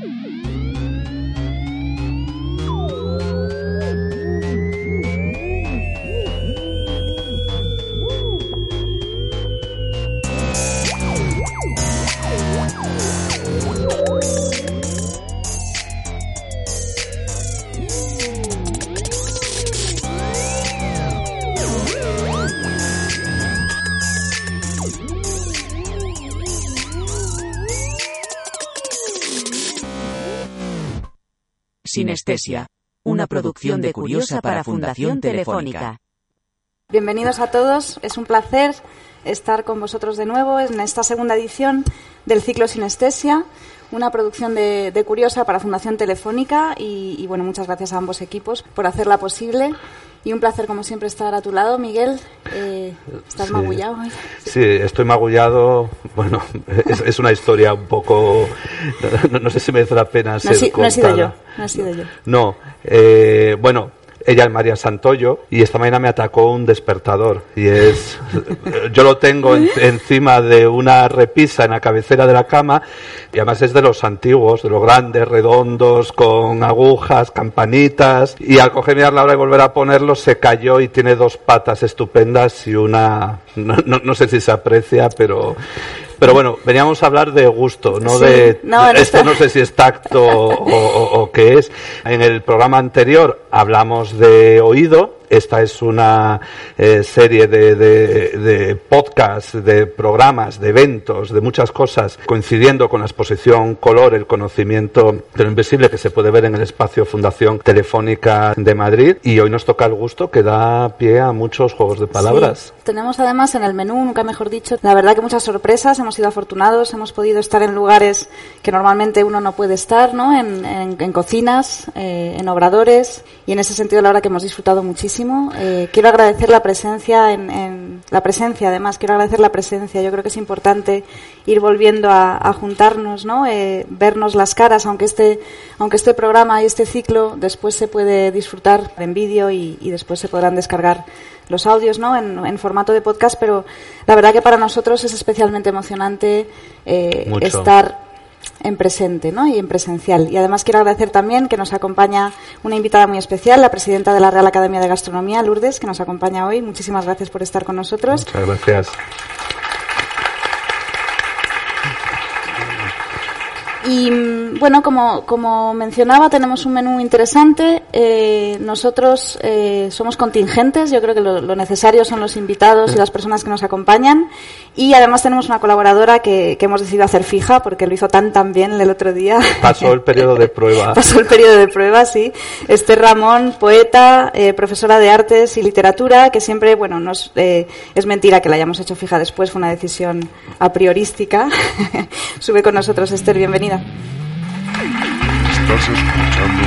Música Sinestesia. Una producción de Curiosa para Fundación Telefónica. Bienvenidos a todos. Es un placer estar con vosotros de nuevo en esta segunda edición del ciclo Sinestesia, una producción de, Curiosa para Fundación Telefónica. Y, y, bueno, muchas gracias a ambos equipos por hacerla posible. Y un placer, como siempre, estar a tu lado, Miguel. Eh, ¿Estás magullado hoy? Sí, estoy magullado. Bueno, es, una historia un poco. No, sé si merece la pena ser no, no he sido yo. No he sido yo. No. Eh, bueno, ella es María Santoyo y esta mañana me atacó un despertador y es yo lo tengo encima de una repisa en la cabecera de la cama y además es de los antiguos, de los grandes, redondos, con agujas, campanitas y al cogerme a la hora de volver a ponerlo se cayó y tiene dos patas estupendas y una no, no sé si se aprecia pero pero bueno, veníamos a hablar de gusto, no de... esto no sé si es tacto o, qué es. En el programa anterior hablamos de oído, esta es una eh, serie de, de, de podcasts, de programas, de eventos, de muchas cosas, coincidiendo con la exposición Color, el conocimiento de lo invisible que se puede ver en el espacio Fundación Telefónica de Madrid. Y hoy nos toca el gusto que da pie a muchos juegos de palabras. Tenemos además en el menú, nunca mejor dicho, la verdad que muchas sorpresas. Hemos sido afortunados, hemos podido estar en lugares que normalmente uno no puede estar, ¿no? En, en, cocinas, eh, en obradores. Y en ese sentido, la verdad que hemos disfrutado muchísimo eh, quiero agradecer la presencia, en, la presencia, además, quiero agradecer la presencia. Yo creo que es importante ir volviendo a, juntarnos, ¿no? Eh, vernos las caras, aunque este, aunque este programa y este ciclo después se puede disfrutar en vídeo y, después se podrán descargar los audios ¿no? En, formato de podcast, pero la verdad que para nosotros es especialmente emocionante eh, estar en presente ¿no? y en presencial. Y además quiero agradecer también que nos acompaña una invitada muy especial, la presidenta de la Real Academia de Gastronomía, Lourdes, que nos acompaña hoy. Muchísimas gracias por estar con nosotros. Muchas gracias. Y bueno, como, como mencionaba, tenemos un menú interesante. Eh, nosotros eh, somos contingentes, yo creo que lo, necesario son los invitados y las personas que nos acompañan. Y además tenemos una colaboradora que, que hemos decidido hacer fija porque lo hizo tan tan bien el otro día. Pasó el periodo de prueba. Pasó el periodo de prueba, sí. Esther Ramón, poeta, eh, profesora de artes y literatura, que siempre, bueno, nos, es mentira que la hayamos hecho fija después, fue una decisión a priorística. Sube con nosotros, Esther, bienvenida. Estás escuchando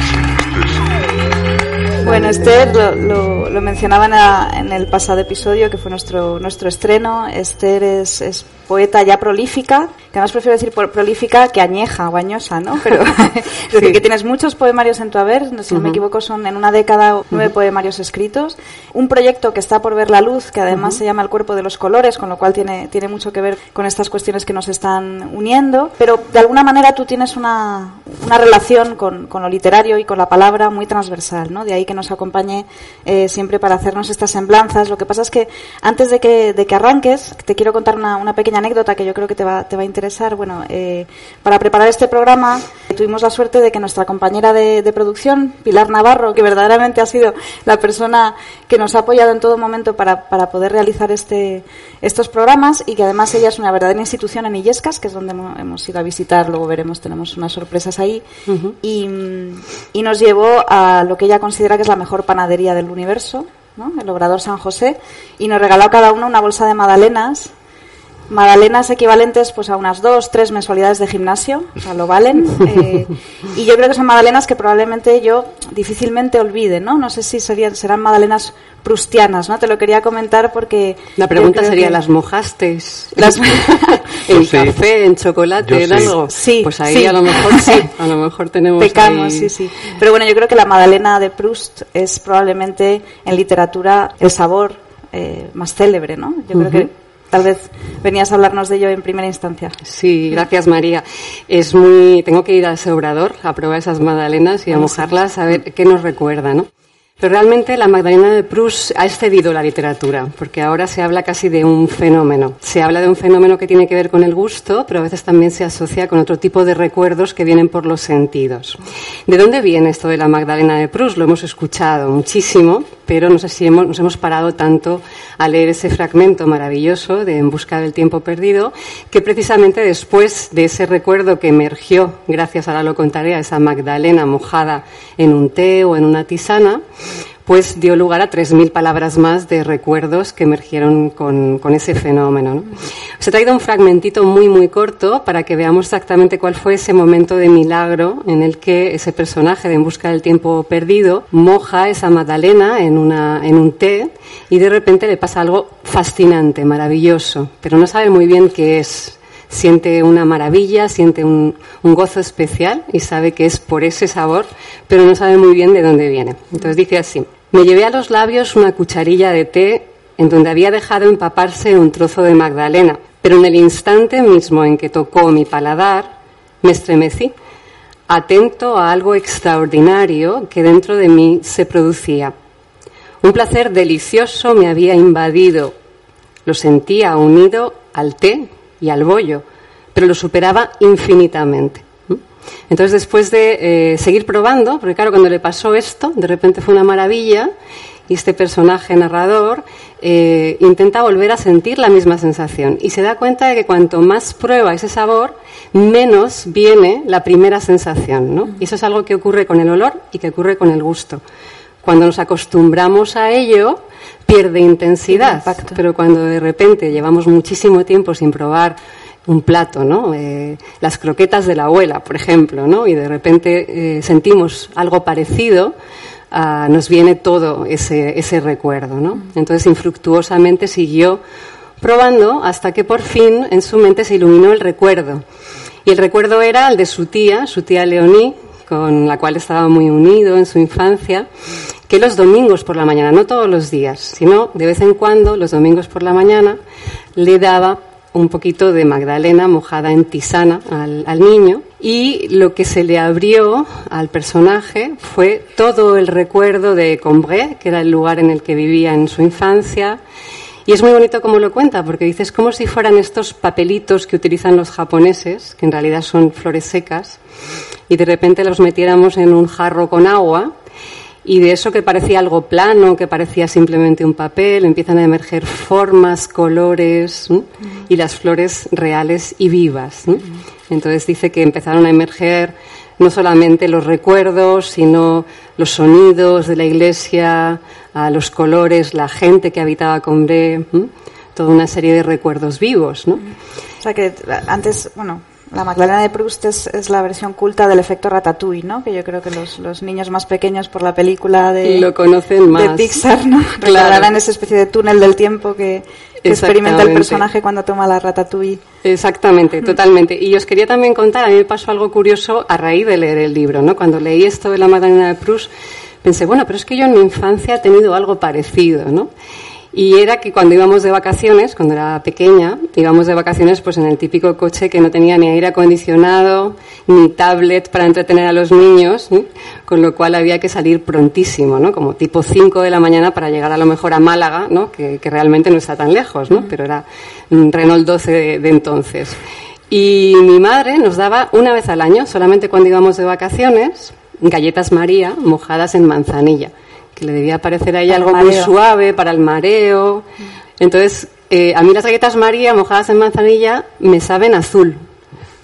Bueno, Esther lo, lo, mencionaba en, el pasado episodio, que fue nuestro, nuestro estreno. Esther es, es poeta ya prolífica, que además prefiero decir prolífica que añeja o añosa, ¿no? Pero es decir, que tienes muchos poemarios en tu haber, si no me equivoco son en una década nueve poemarios escritos, un proyecto que está por ver la luz, que además se llama El cuerpo de los colores, con lo cual tiene, tiene mucho que ver con estas cuestiones que nos están uniendo, pero de alguna manera tú tienes una, una relación con, con lo literario y con la palabra muy transversal, ¿no? De ahí que nos acompañe eh, siempre para hacernos estas semblanzas. Lo que pasa es que antes de que, de que arranques, te quiero contar una, una pequeña anécdota que yo creo que te va, te va a interesar. Bueno, eh, para preparar este programa tuvimos la suerte de que nuestra compañera de, producción, Pilar Navarro, que verdaderamente ha sido la persona que nos ha apoyado en todo momento para, para poder realizar este, estos programas y que además ella es una verdadera institución en Illescas, que es donde hemos ido a visitar, luego veremos, tenemos unas sorpresas ahí, y, y nos llevó a lo que ella considera que es la mejor panadería del universo, ¿no? el Obrador San José, y nos regaló a cada uno una bolsa de magdalenas Magdalenas equivalentes pues a unas dos, tres mensualidades de gimnasio, o sea, lo valen. Eh, y yo creo que son magdalenas que probablemente yo difícilmente olvide, ¿no? No sé si serían, serán magdalenas prustianas, ¿no? Te lo quería comentar porque... La pregunta sería, ¿las mojaste las... en café, en chocolate, en algo? Sí. Pues ahí a lo mejor sí, a lo mejor tenemos Pecamos, sí, sí. Pero bueno, yo creo que la magdalena de Proust es probablemente en literatura el sabor eh, más célebre, ¿no? Yo creo que tal vez venías a hablarnos de ello en primera instancia. Sí, gracias María. Es muy, tengo que ir al Sobrador a probar esas magdalenas y a mojarlas a ver qué nos recuerda, ¿no? Pero realmente la Magdalena de Proust ha excedido la literatura, porque ahora se habla casi de un fenómeno. Se habla de un fenómeno que tiene que ver con el gusto, pero a veces también se asocia con otro tipo de recuerdos que vienen por los sentidos. ¿De dónde viene esto de la Magdalena de Proust? Lo hemos escuchado muchísimo, pero no sé si hemos, nos hemos parado tanto a leer ese fragmento maravilloso de En busca del tiempo perdido, que precisamente después de ese recuerdo que emergió, gracias a la lo contaré, a esa Magdalena mojada en un té o en una tisana, pues dio lugar a 3.000 palabras más de recuerdos que emergieron con, ese fenómeno. ¿no? Os he traído un fragmentito muy, muy corto para que veamos exactamente cuál fue ese momento de milagro en el que ese personaje de En busca del tiempo perdido moja esa magdalena en, una, en un té y de repente le pasa algo fascinante, maravilloso, pero no sabe muy bien qué es siente una maravilla, siente un, gozo especial y sabe que es por ese sabor, pero no sabe muy bien de dónde viene. Entonces dice así, me llevé a los labios una cucharilla de té en donde había dejado empaparse un trozo de magdalena, pero en el instante mismo en que tocó mi paladar, me estremecí, atento a algo extraordinario que dentro de mí se producía. Un placer delicioso me había invadido, lo sentía unido al té y al bollo, pero lo superaba infinitamente. Entonces, después de eh, seguir probando, porque claro, cuando le pasó esto, de repente fue una maravilla, y este personaje narrador eh, intenta volver a sentir la misma sensación y se da cuenta de que cuanto más prueba ese sabor, menos viene la primera sensación. ¿no? Y eso es algo que ocurre con el olor y que ocurre con el gusto. Cuando nos acostumbramos a ello, pierde intensidad. Pero cuando de repente llevamos muchísimo tiempo sin probar un plato, ¿no? Eh, las croquetas de la abuela, por ejemplo, ¿no? Y de repente eh, sentimos algo parecido, ah, nos viene todo ese, ese recuerdo, ¿no? Entonces, infructuosamente siguió probando hasta que por fin en su mente se iluminó el recuerdo. Y el recuerdo era el de su tía, su tía Leonie, con la cual estaba muy unido en su infancia, que los domingos por la mañana, no todos los días, sino de vez en cuando, los domingos por la mañana, le daba un poquito de Magdalena mojada en tisana al, niño. Y lo que se le abrió al personaje fue todo el recuerdo de Combray, que era el lugar en el que vivía en su infancia, y es muy bonito como lo cuenta, porque dices como si fueran estos papelitos que utilizan los japoneses, que en realidad son flores secas, y de repente los metiéramos en un jarro con agua, y de eso que parecía algo plano, que parecía simplemente un papel, empiezan a emerger formas, colores y las flores reales y vivas. Entonces dice que empezaron a emerger no solamente los recuerdos, sino los sonidos de la iglesia, los colores, la gente que habitaba con B, toda una serie de recuerdos vivos, ¿no? O sea que antes, bueno, la Magdalena de Proust es, la versión culta del efecto Ratatouille, ¿no? Que yo creo que los, niños más pequeños por la película de, Lo conocen más. de Pixar, ¿no? Recordarán esa especie de túnel del tiempo que, experimenta el personaje cuando toma la Ratatouille. Exactamente, totalmente. Y os quería también contar, a mí me pasó algo curioso a raíz de leer el libro, ¿no? Cuando leí esto de la Magdalena de Proust, pensé, bueno, pero es que yo en mi infancia he tenido algo parecido, ¿no? Y era que cuando íbamos de vacaciones, cuando era pequeña, íbamos de vacaciones pues en el típico coche que no tenía ni aire acondicionado, ni tablet para entretener a los niños, con lo cual había que salir prontísimo, ¿no? Como tipo 5 de la mañana para llegar a lo mejor a Málaga, ¿no? Que, realmente no está tan lejos, ¿no? Pero era un Renault 12 de entonces. Y mi madre nos daba una vez al año, solamente cuando íbamos de vacaciones, galletas María mojadas en manzanilla que le debía parecer a ella algo muy suave para el mareo. Entonces, eh, a mí las galletas María mojadas en manzanilla me saben azul,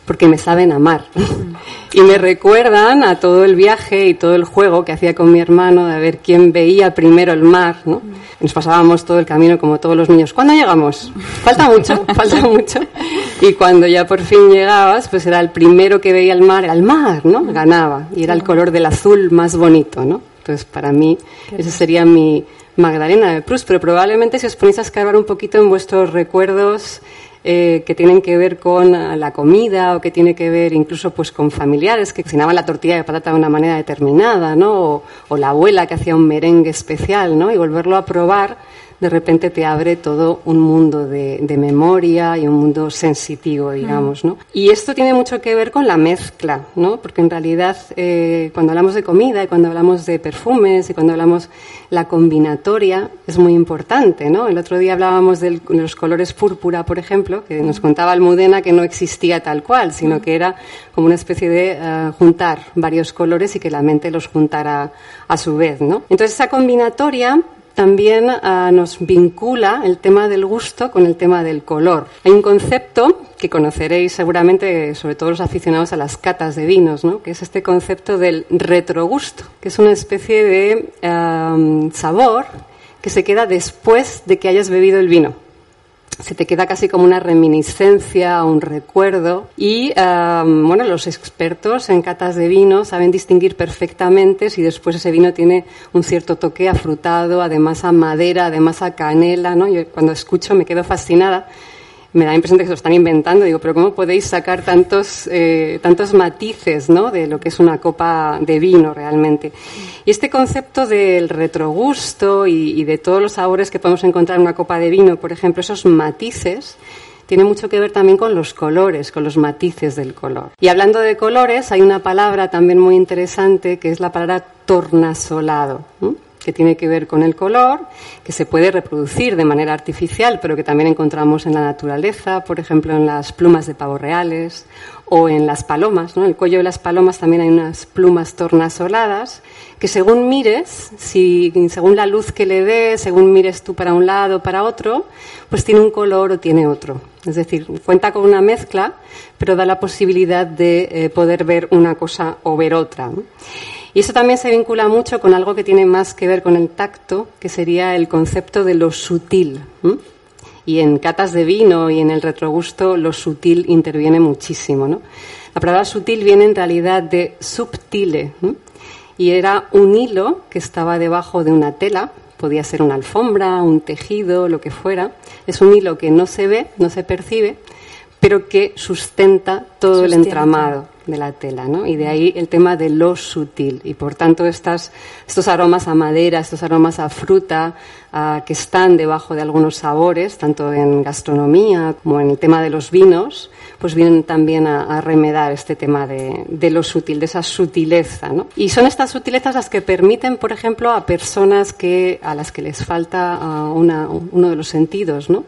porque me saben a mar. Y me recuerdan a todo el viaje y todo el juego que hacía con mi hermano de ver quién veía primero el mar. ¿no? Nos pasábamos todo el camino como todos los niños. ¿Cuándo llegamos? Falta mucho, falta mucho. Y cuando ya por fin llegabas, pues era el primero que veía el mar, era el mar, ¿no? Ganaba. Y era el color del azul más bonito, ¿no? Entonces, para mí, esa sería mi Magdalena de Proust, pero probablemente si os ponéis a escarbar un poquito en vuestros recuerdos eh, que tienen que ver con la comida o que tiene que ver incluso pues con familiares que cocinaban la tortilla de patata de una manera determinada, ¿no? O, la abuela que hacía un merengue especial, ¿no? Y volverlo a probar de repente te abre todo un mundo de, memoria y un mundo sensitivo, digamos, ¿no? Y esto tiene mucho que ver con la mezcla, ¿no? Porque en realidad eh, cuando hablamos de comida y cuando hablamos de perfumes y cuando hablamos la combinatoria es muy importante, ¿no? El otro día hablábamos de los colores púrpura, por ejemplo, que nos contaba Almudena que no existía tal cual, sino que era como una especie de eh, juntar varios colores y que la mente los juntara a su vez, ¿no? Entonces esa combinatoria también ah, nos vincula el tema del gusto con el tema del color. Hay un concepto que conoceréis seguramente, sobre todo los aficionados a las catas de vinos, ¿no? que es este concepto del retrogusto, que es una especie de sabor que se queda después de que hayas bebido el vino se te queda casi como una reminiscencia, un recuerdo. Y bueno, los expertos en catas de vino saben distinguir perfectamente si después ese vino tiene un cierto toque afrutado, además a madera, además a canela. ¿no? Yo cuando escucho me quedo fascinada me da la impresión de que se lo están inventando. Digo, pero ¿cómo podéis sacar tantos, eh, tantos matices ¿no? de lo que es una copa de vino realmente? Y este concepto del retrogusto y, de todos los sabores que podemos encontrar en una copa de vino, por ejemplo, esos matices, tiene mucho que ver también con los colores, con los matices del color. Y hablando de colores, hay una palabra también muy interesante que es la palabra tornasolado que tiene que ver con el color, que se puede reproducir de manera artificial, pero que también encontramos en la naturaleza, por ejemplo, en las plumas de pavos reales o en las palomas. En el cuello de las palomas también hay unas plumas tornasoladas que según mires, según la luz que le des, según mires tú para un lado o para otro, pues tiene un color o tiene otro. Es decir, cuenta con una mezcla, pero da la posibilidad de eh, poder ver una cosa o ver otra. Y eso también se vincula mucho con algo que tiene más que ver con el tacto, que sería el concepto de lo sutil. Y en catas de vino y en el retrogusto lo sutil interviene muchísimo. ¿no? La palabra sutil viene en realidad de subtile y era un hilo que estaba debajo de una tela, podía ser una alfombra, un tejido, lo que fuera. Es un hilo que no se ve, no se percibe, pero que sustenta todo el entramado de la tela, ¿no? Y de ahí el tema de lo sutil. Y por tanto estas, estos aromas a madera, estos aromas a fruta que están debajo de algunos sabores, tanto en gastronomía como en el tema de los vinos, pues vienen también a, remedar este tema de, de, lo sutil, de esa sutileza, ¿no? Y son estas sutilezas las que permiten, por ejemplo, a personas que, a las que les falta ah, una, uno de los sentidos, ¿no?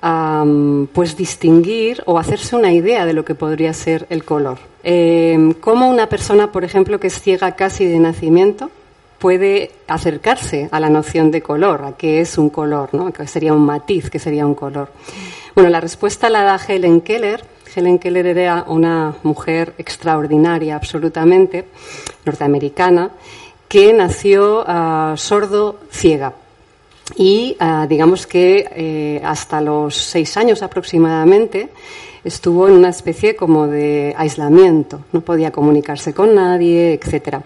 Pues distinguir o hacerse una idea de lo que podría ser el color. Eh, ¿Cómo una persona, por ejemplo, que es ciega casi de nacimiento, puede acercarse a la noción de color, a qué es un color, ¿no? que sería un matiz, que sería un color. Bueno, la respuesta la da Helen Keller. Helen Keller era una mujer extraordinaria, absolutamente, norteamericana, que nació ah, sordo ciega y ah, digamos que eh, hasta los seis años aproximadamente estuvo en una especie como de aislamiento, no podía comunicarse con nadie, etcétera.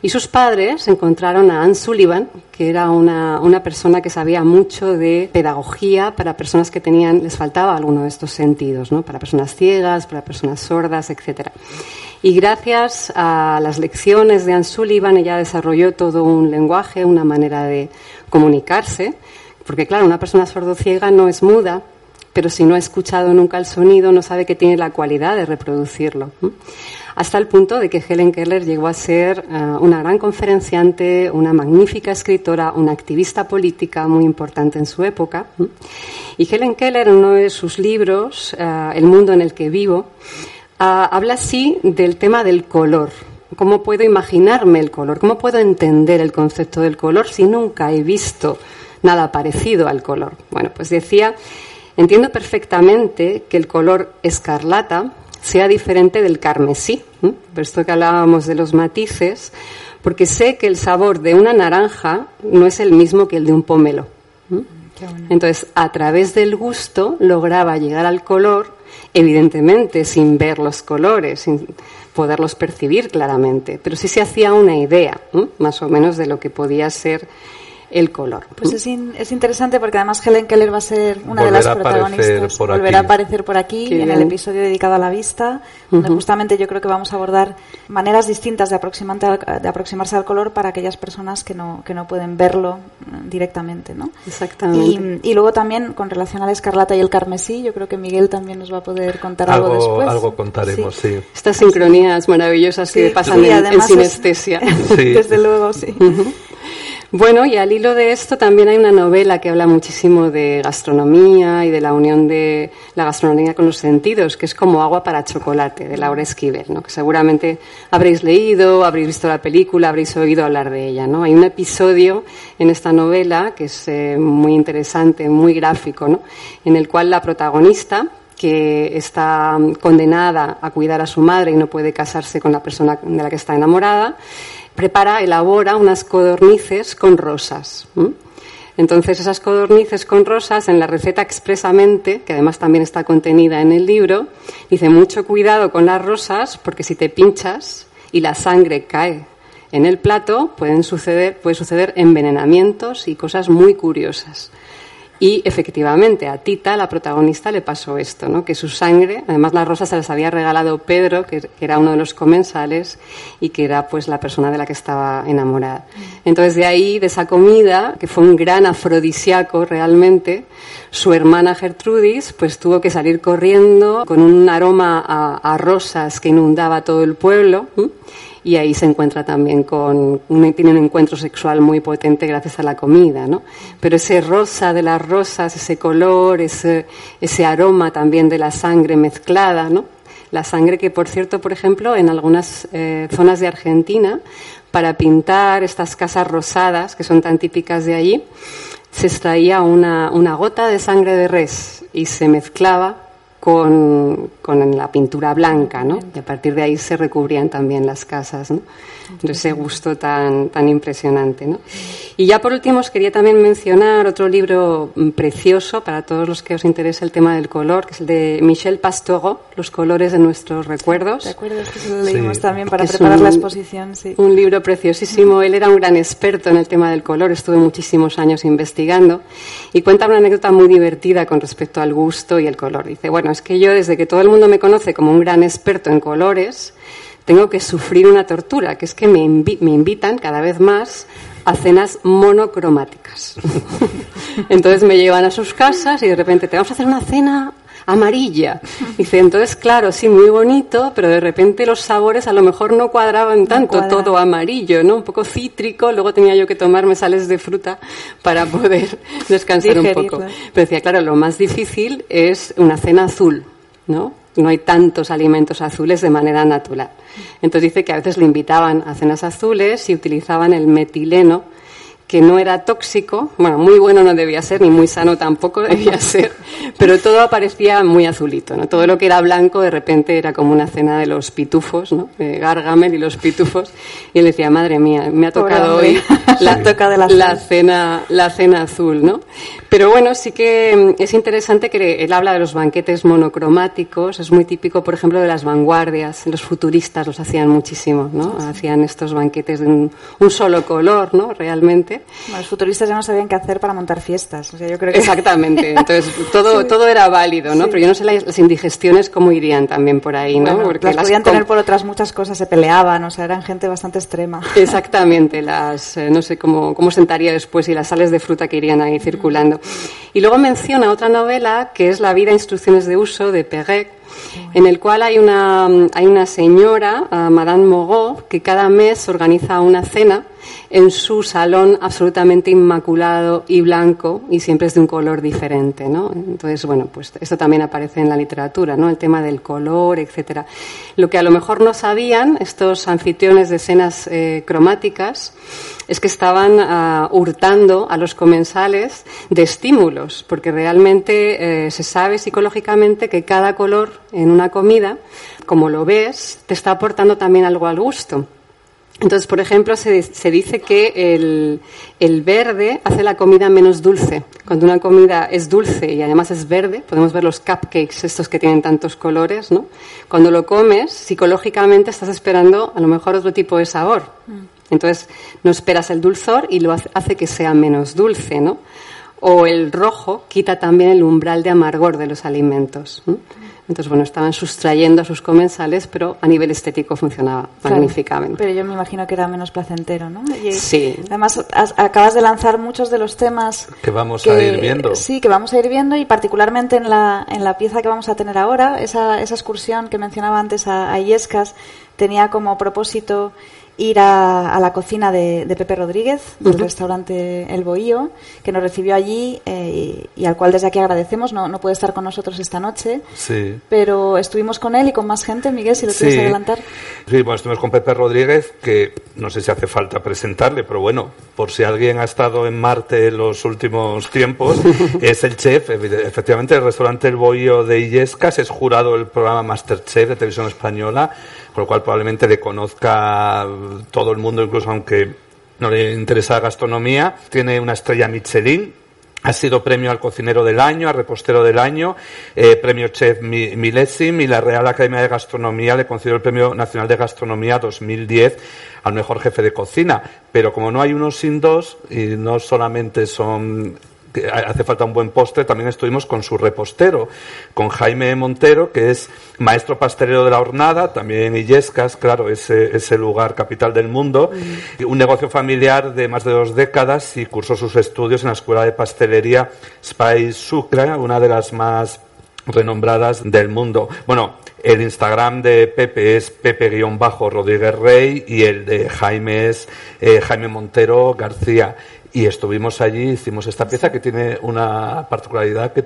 Y sus padres encontraron a Anne Sullivan, que era una, una, persona que sabía mucho de pedagogía para personas que tenían, les faltaba alguno de estos sentidos, ¿no? para personas ciegas, para personas sordas, etcétera. Y gracias a las lecciones de Anne Sullivan, ella desarrolló todo un lenguaje, una manera de comunicarse, porque claro, una persona sordociega no es muda, pero si no ha escuchado nunca el sonido, no sabe que tiene la cualidad de reproducirlo. Hasta el punto de que Helen Keller llegó a ser eh, una gran conferenciante, una magnífica escritora, una activista política muy importante en su época. Y Helen Keller, en uno de sus libros, eh, El mundo en el que vivo, ah, habla así del tema del color. ¿Cómo puedo imaginarme el color? ¿Cómo puedo entender el concepto del color si nunca he visto nada parecido al color? Bueno, pues decía, entiendo perfectamente que el color escarlata sea diferente del carmesí, por esto que hablábamos de los matices, porque sé que el sabor de una naranja no es el mismo que el de un pomelo. Entonces, a través del gusto lograba llegar al color, evidentemente sin ver los colores, sin poderlos percibir claramente, pero sí se hacía una idea, más o menos, de lo que podía ser el color. Pues es, es, interesante porque además Helen Keller va a ser una de las protagonistas. Volverá a aparecer por aquí en el episodio dedicado a la vista, donde justamente yo creo que vamos a abordar maneras distintas de, de aproximarse al color para aquellas personas que no, que no pueden verlo mm, directamente. ¿no? Exactamente. Y, luego también con relación a la escarlata y el carmesí, yo creo que Miguel también nos va a poder contar algo, después. Algo contaremos, sí. Estas sincronías maravillosas que pasan en, sinestesia. Desde luego, sí. Bueno, y al hilo de esto también hay una novela que habla muchísimo de gastronomía y de la unión de la gastronomía con los sentidos, que es como agua para chocolate, de Laura Esquivel, ¿no? que seguramente habréis leído, habréis visto la película, habréis oído hablar de ella. ¿no? Hay un episodio en esta novela que es eh, muy interesante, muy gráfico, ¿no? en el cual la protagonista, que está condenada a cuidar a su madre y no puede casarse con la persona de la que está enamorada, prepara, elabora unas codornices con rosas. Entonces, esas codornices con rosas, en la receta expresamente, que además también está contenida en el libro, dice mucho cuidado con las rosas, porque si te pinchas y la sangre cae en el plato, pueden suceder, puede suceder envenenamientos y cosas muy curiosas. Y efectivamente, a Tita, la protagonista, le pasó esto, ¿no? que su sangre, además las rosas se las había regalado Pedro, que, era uno de los comensales y que era pues la persona de la que estaba enamorada. Entonces de ahí, de esa comida, que fue un gran afrodisíaco realmente, su hermana Gertrudis pues tuvo que salir corriendo con un aroma a, rosas que inundaba todo el pueblo y ahí se encuentra también con, tiene un encuentro sexual muy potente gracias a la comida, ¿no? Pero ese rosa de las rosas, ese color, ese, aroma también de la sangre mezclada, ¿no? La sangre que, por cierto, por ejemplo, en algunas eh, zonas de Argentina, para pintar estas casas rosadas, que son tan típicas de allí, se extraía una, una gota de sangre de res y se mezclaba con, con, la pintura blanca, ¿no? Y a partir de ahí se recubrían también las casas, ¿no? ese gusto tan, tan impresionante, ¿no? Y ya por último os quería también mencionar otro libro mm, precioso para todos los que os interese el tema del color, que es el de Michel Pastoureau, Los colores de nuestros recuerdos. Recuerdos que lo leímos también para preparar la exposición, sí. Un libro preciosísimo. Él era un gran experto en el tema del color, estuve muchísimos años investigando y cuenta una anécdota muy divertida con respecto al gusto y el color. Dice, bueno, es que yo desde que todo el mundo me conoce como un gran experto en colores, tengo que sufrir una tortura, que es que me, me invitan cada vez más a cenas monocromáticas. entonces me llevan a sus casas y de repente te vamos a hacer una cena amarilla. Dice, entonces, claro, sí, muy bonito, pero de repente los sabores a lo mejor no cuadraban tanto, todo amarillo, ¿no? Un poco cítrico, luego tenía yo que tomarme sales de fruta para poder descansar un poco. Pero decía, claro, lo más difícil es una cena azul, ¿no? No hay tantos alimentos azules de manera natural. Entonces dice que a veces le invitaban a cenas azules y utilizaban el metileno, que no era tóxico, bueno, muy bueno no debía ser, ni muy sano tampoco debía ser, pero todo aparecía muy azulito, ¿no? Todo lo que era blanco de repente era como una cena de los pitufos, ¿no? De Gargamel y los pitufos, y él decía, madre mía, me ha tocado hoy la, cena, la cena azul, ¿no? Pero bueno, sí que mm, es interesante que él habla de los banquetes monocromáticos, es muy típico, por ejemplo, de las vanguardias, los futuristas los hacían muchísimo, ¿no? Hacían estos banquetes de un, un solo color, ¿no? Realmente los futuristas ya no sabían qué hacer para montar fiestas. yo creo Exactamente. Entonces, todo, todo era válido, ¿no? Pero yo no sé las, indigestiones cómo irían también por ahí, ¿no? Porque las, podían tener por otras muchas cosas, se peleaban, o sea, eran gente bastante extrema. Exactamente. Las, eh, no sé cómo, cómo sentaría después y las sales de fruta que irían ahí circulando. Y luego menciona otra novela que es La vida, instrucciones de uso de Perret, en el cual hay una, hay una señora, Madame Moreau, que cada mes organiza una cena en su salón absolutamente inmaculado y blanco y siempre es de un color diferente, ¿no? Entonces, bueno, pues esto también aparece en la literatura, ¿no? El tema del color, etcétera. Lo que a lo mejor no sabían estos anfitriones de escenas eh, cromáticas es que estaban ah, hurtando a los comensales de estímulos, porque realmente eh, se sabe psicológicamente que cada color en una comida, como lo ves, te está aportando también algo al gusto. Entonces, por ejemplo, se, dice que el, verde hace la comida menos dulce. Cuando una comida es dulce y además es verde, podemos ver los cupcakes, estos que tienen tantos colores, ¿no? Cuando lo comes, psicológicamente estás esperando a lo mejor otro tipo de sabor. Mm. Entonces no esperas el dulzor y lo hace que sea menos dulce, ¿no? O el rojo quita también el umbral de amargor de los alimentos. Entonces, bueno, estaban sustrayendo a sus comensales, pero a nivel estético funcionaba magníficamente. Pero yo me imagino que era menos placentero, ¿no? sí. Además, acabas de lanzar muchos de los temas que vamos a ir viendo. Sí, que vamos a ir viendo y particularmente en la, en la pieza que vamos a tener ahora, esa, esa excursión que mencionaba antes a, a Iescas tenía como propósito ir a, la cocina de, Pepe Rodríguez, del restaurante El Bohío, que nos recibió allí eh, y, al cual desde aquí agradecemos. No, no puede estar con nosotros esta noche, sí. pero estuvimos con él y con más gente. Miguel, si lo quieres adelantar. Sí, bueno, estuvimos con Pepe Rodríguez, que no sé si hace falta presentarle, pero bueno, por si alguien ha estado en Marte en los últimos tiempos, es el chef, efectivamente, del restaurante El Bohío de Illescas, es jurado del programa Masterchef de Televisión Española con lo cual probablemente le conozca todo el mundo, incluso aunque no le interesa la gastronomía. Tiene una estrella Michelin, ha sido premio al cocinero del año, al repostero del año, eh, premio chef Milesim y la Real Academia de Gastronomía le concedió el premio nacional de gastronomía 2010 al mejor jefe de cocina. Pero como no hay uno sin dos y no solamente son hace falta un buen postre, también estuvimos con su repostero, con Jaime Montero, que es maestro pastelero de la hornada, también en Illescas, claro, ese, ese lugar capital del mundo, un negocio familiar de más de dos décadas y cursó sus estudios en la Escuela de Pastelería Spice Sucre, una de las más renombradas del mundo. Bueno, el Instagram de Pepe es Pepe-Rodríguez Rey y el de Jaime es eh, Jaime Montero García y estuvimos allí, hicimos esta pieza que tiene una particularidad que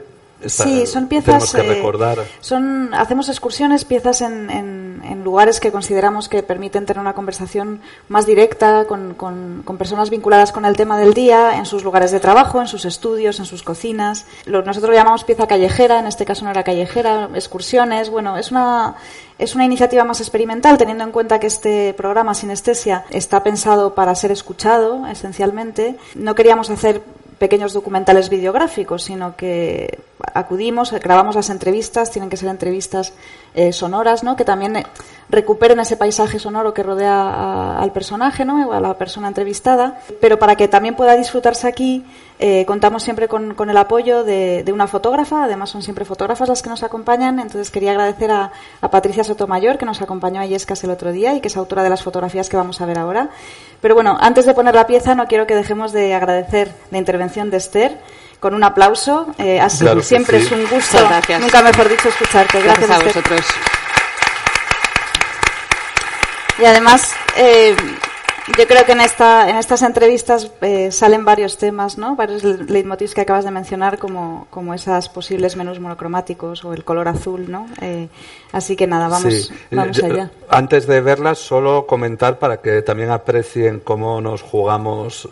sí, son piezas. Que eh, recordar. son, hacemos excursiones, piezas en, en, lugares que consideramos que permiten tener una conversación más directa con, con, personas vinculadas con el tema del día, en sus lugares de trabajo, en sus estudios, en sus cocinas. Lo, nosotros lo llamamos pieza callejera, en este caso no era callejera, excursiones. Bueno, es una, es una iniciativa más experimental, teniendo en cuenta que este programa Sinestesia está pensado para ser escuchado, esencialmente. No queríamos hacer pequeños documentales videográficos, sino que acudimos, grabamos las entrevistas, tienen que ser entrevistas eh, sonoras, ¿no? Que también eh, recuperen ese paisaje sonoro que rodea al personaje, ¿no? a la persona entrevistada. Pero para que también pueda disfrutarse aquí, eh, contamos siempre con, el apoyo de, una fotógrafa, además son siempre fotógrafas las que nos acompañan, entonces quería agradecer a, Patricia Sotomayor, que nos acompañó a Yescas el otro día y que es autora de las fotografías que vamos a ver ahora. Pero bueno, antes de poner la pieza, no quiero que dejemos de agradecer la intervención de Esther con un aplauso. Eh, así siempre es un gusto, nunca mejor dicho, escucharte. Gracias, a vosotros. Y además, eh, yo creo que en, esta, en estas entrevistas eh, salen varios temas, ¿no? Varios leitmotivs que acabas de mencionar, como, como esas posibles menús monocromáticos o el color azul, ¿no? Eh, así que nada, vamos, vamos allá. Antes de verlas, solo comentar para que también aprecien cómo nos jugamos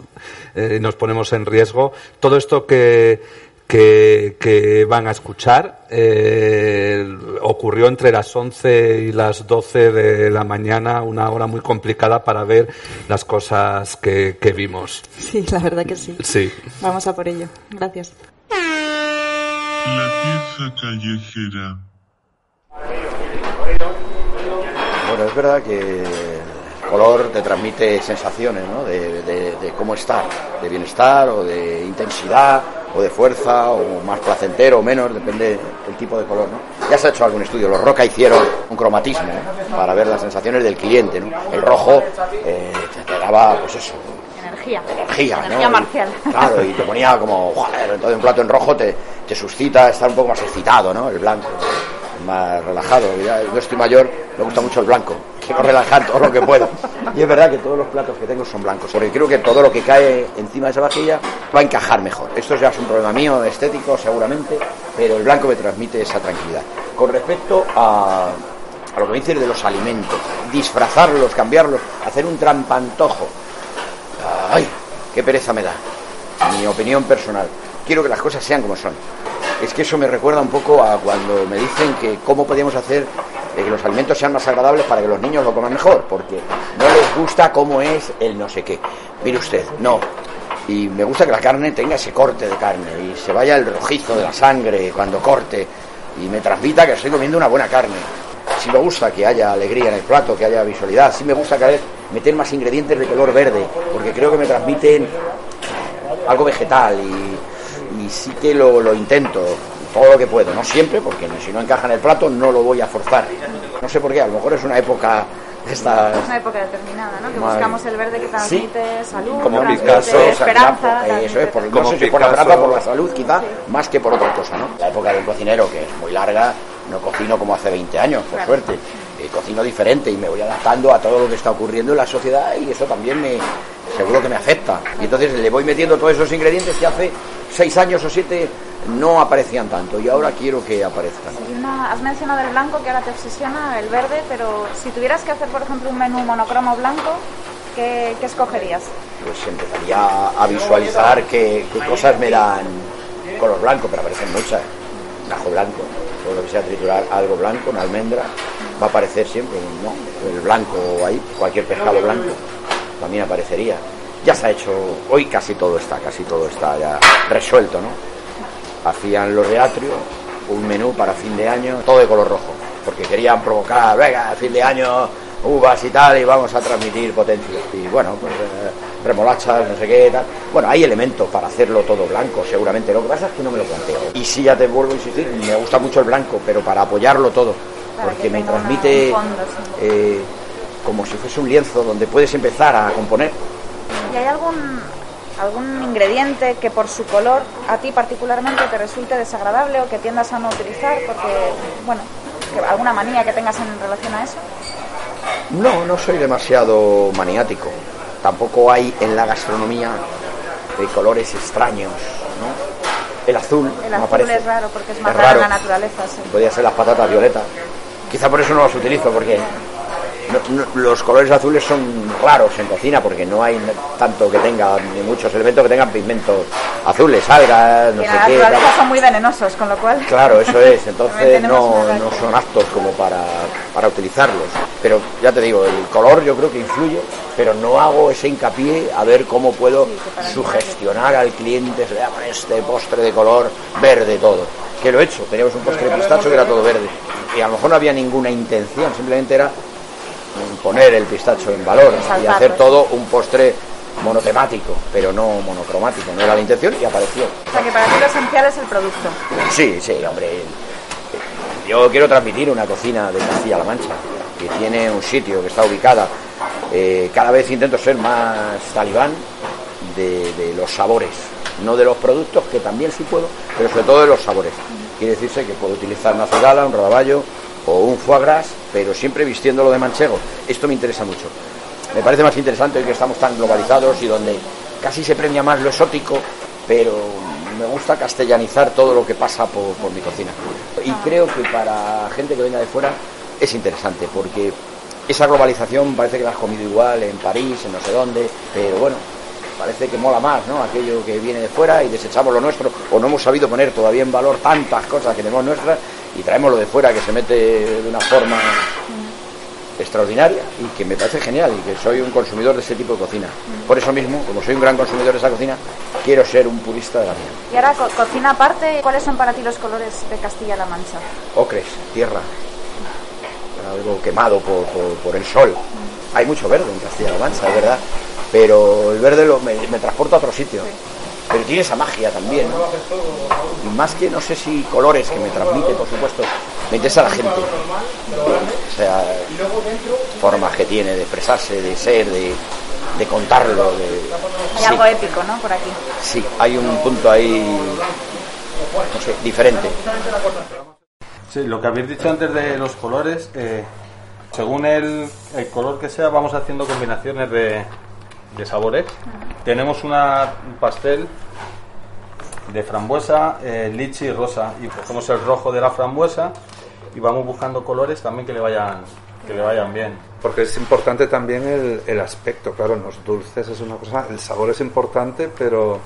y nos ponemos en riesgo. Todo esto que que, van a escuchar. Eh, ocurrió entre las 11 y las 12 de la mañana, una hora muy complicada para ver las cosas que, vimos. Sí, la verdad que sí. Sí. Vamos a por ello. Gracias. La pieza callejera. Bueno, es verdad que el color te transmite sensaciones, ¿no? De, de cómo estar, de bienestar o de intensidad o de fuerza, o más placentero o menos, depende del tipo de color. ¿no? Ya se ha hecho algún estudio, los Roca hicieron un cromatismo para ver las sensaciones del cliente. ¿no? El rojo eh, te, daba, pues eso, energía. Energía, energía marcial. Claro, y te ponía como, joder, entonces un plato en rojo te, te suscita estar un poco más excitado, ¿no? El blanco más relajado. yo estoy mayor, me gusta mucho el blanco. Quiero relajar todo lo que puedo. Y es verdad que todos los platos que tengo son blancos, porque creo que todo lo que cae encima de esa vajilla va a encajar mejor. Esto ya es un problema mío, estético seguramente, pero el blanco me transmite esa tranquilidad. Con respecto a, a lo que me dices de los alimentos, disfrazarlos, cambiarlos, hacer un trampantojo. ¡Ay! ¡Qué pereza me da! Mi opinión personal. Quiero que las cosas sean como son es que eso me recuerda un poco a cuando me dicen que cómo podemos hacer que los alimentos sean más agradables para que los niños lo coman mejor, porque no les gusta cómo es el no sé qué. Mire usted, no. Y me gusta que la carne tenga ese corte de carne y se vaya el rojizo de la sangre cuando corte y me transmita que estoy comiendo una buena carne. sí me gusta que haya alegría en el plato, que haya visualidad, sí me gusta cada vez meter más ingredientes de color verde, porque creo que me transmiten algo vegetal y, y sí que lo, lo intento todo lo que puedo, no siempre, porque si no encaja en el plato no lo voy a forzar. No sé por qué, a lo mejor es una época esta Es una época determinada, ¿no? Que Madre. buscamos el verde que transmite salud, como transmite Picasso, esperanza. eso es, por, no Como sé si por la esperanza, por la salud quizá, más que por otra cosa, ¿no? La época del cocinero, que es muy larga, no cocino como hace 20 años, por Claro. suerte. Eh, cocino diferente y me voy adaptando a todo lo que está ocurriendo en la sociedad y eso también me seguro que me afecta. Y entonces le voy metiendo todos esos ingredientes que hace seis años o siete no aparecían tanto y ahora quiero que aparezcan. Has mencionado el blanco que ahora te obsesiona, el verde, pero si tuvieras que hacer, por ejemplo, un menú monocromo blanco, ¿qué, qué escogerías? pues empezaría a, visualizar qué, qué cosas me dan color blanco, pero aparecen muchas. Un ajo blanco, todo lo que sea triturar algo blanco, una almendra, va a aparecer siempre, ¿no? El blanco ahí, cualquier pescado blanco, también aparecería. Ya se ha hecho, hoy casi todo está, casi todo está ya resuelto, ¿no? Hacían los de Atrio un menú para fin de año, todo de color rojo, porque querían provocar, venga, fin de año, uvas y tal, y vamos a transmitir potencia. Y bueno, pues eh, remolachas, no sé qué, tal. Bueno, hay elementos para hacerlo todo blanco, seguramente. Lo que pasa es que no me lo planteo. Y sí, ya te vuelvo a insistir, me gusta mucho el blanco, pero para apoyarlo todo, Para porque que me transmite un fondo, sí. eh, como si fuese un lienzo donde puedes empezar a componer. ¿Y hay algún, algún ingrediente que por su color a ti particularmente te resulte desagradable o que tiendas a no utilizar? Porque, bueno, que alguna manía que tengas en relación a eso. No, no soy demasiado maniático. Tampoco hay en la gastronomía de colores extraños, ¿no? El azul, El azul parece. es raro porque es más Es raro en la naturaleza. sí. Podría ser las patatas violetas. Quizá por eso no las utilizo, porque no- no- los colores azules son raros en cocina, porque no hay tanto que tenga, ni muchos elementos que tengan pigmentos azules, algas, no Y sé qué. naturaleza tal. son muy venenosos, con lo cual... Claro, eso es. Entonces no, no son aptos como para, para utilizarlos. Pero ya te digo, el color yo creo que influye, pero no hago ese hincapié a ver cómo puedo sugestionar al cliente, se le llama este postre de color verde todo. Que lo he hecho, teníamos un postre de pistacho que era todo verde. Y a lo mejor no había ninguna intención, simplemente era poner el pistacho en valor y hacer todo un postre monotemático, pero no monocromático. No era la intención y apareció. O sea que para ti lo esencial es el producto. Sí, sí, hombre. Yo quiero transmitir una cocina de Castilla-La Mancha, que tiene un sitio que está ubicada. Eh, cada vez intento ser más talibán de, de los sabores, no de los productos, que también sí puedo, pero sobre todo de los sabores. Quiere decirse que puedo utilizar una cigala, un rodaballo o un foie gras, pero siempre vistiéndolo de manchego. Esto me interesa mucho. Me parece más interesante hoy que estamos tan globalizados y donde casi se premia más lo exótico, pero me gusta castellanizar todo lo que pasa por, por mi cocina. Y creo que para gente que venga de fuera es interesante, porque esa globalización parece que la has comido igual en París, en no sé dónde, pero bueno, parece que mola más, ¿no? Aquello que viene de fuera y desechamos lo nuestro, o no hemos sabido poner todavía en valor tantas cosas que tenemos nuestras y traemos lo de fuera que se mete de una forma extraordinaria y que me parece genial y que soy un consumidor de ese tipo de cocina. Por eso mismo, como soy un gran consumidor de esa cocina, quiero ser un purista de la mía. Y ahora, co- cocina aparte, ¿cuáles son para ti los colores de Castilla-La Mancha? Ocres, tierra, algo quemado por, por- por el sol. Hay mucho verde en Castilla-La Mancha, es verdad, pero el verde lo- me, me transporta a otro sitio. Pero tiene esa magia también. ¿no? Y más que no sé si colores que me transmite, por supuesto, me interesa la gente. O sea, formas que tiene de expresarse, de ser, de, de contarlo. De, Hay sí. algo épico, ¿no? Por aquí. Sí, hay un punto ahí, no sé, diferente. Sí, lo que habéis dicho antes de los colores, eh, según el, el color que sea, vamos haciendo combinaciones de, de sabores. Tenemos una, un pastel de frambuesa, eh, lichi y rosa, y cogemos el rojo de la frambuesa y vamos buscando colores también que le vayan, que le vayan bien. Porque es importante también el, el aspecto, claro, en los dulces es una cosa, el sabor es importante, pero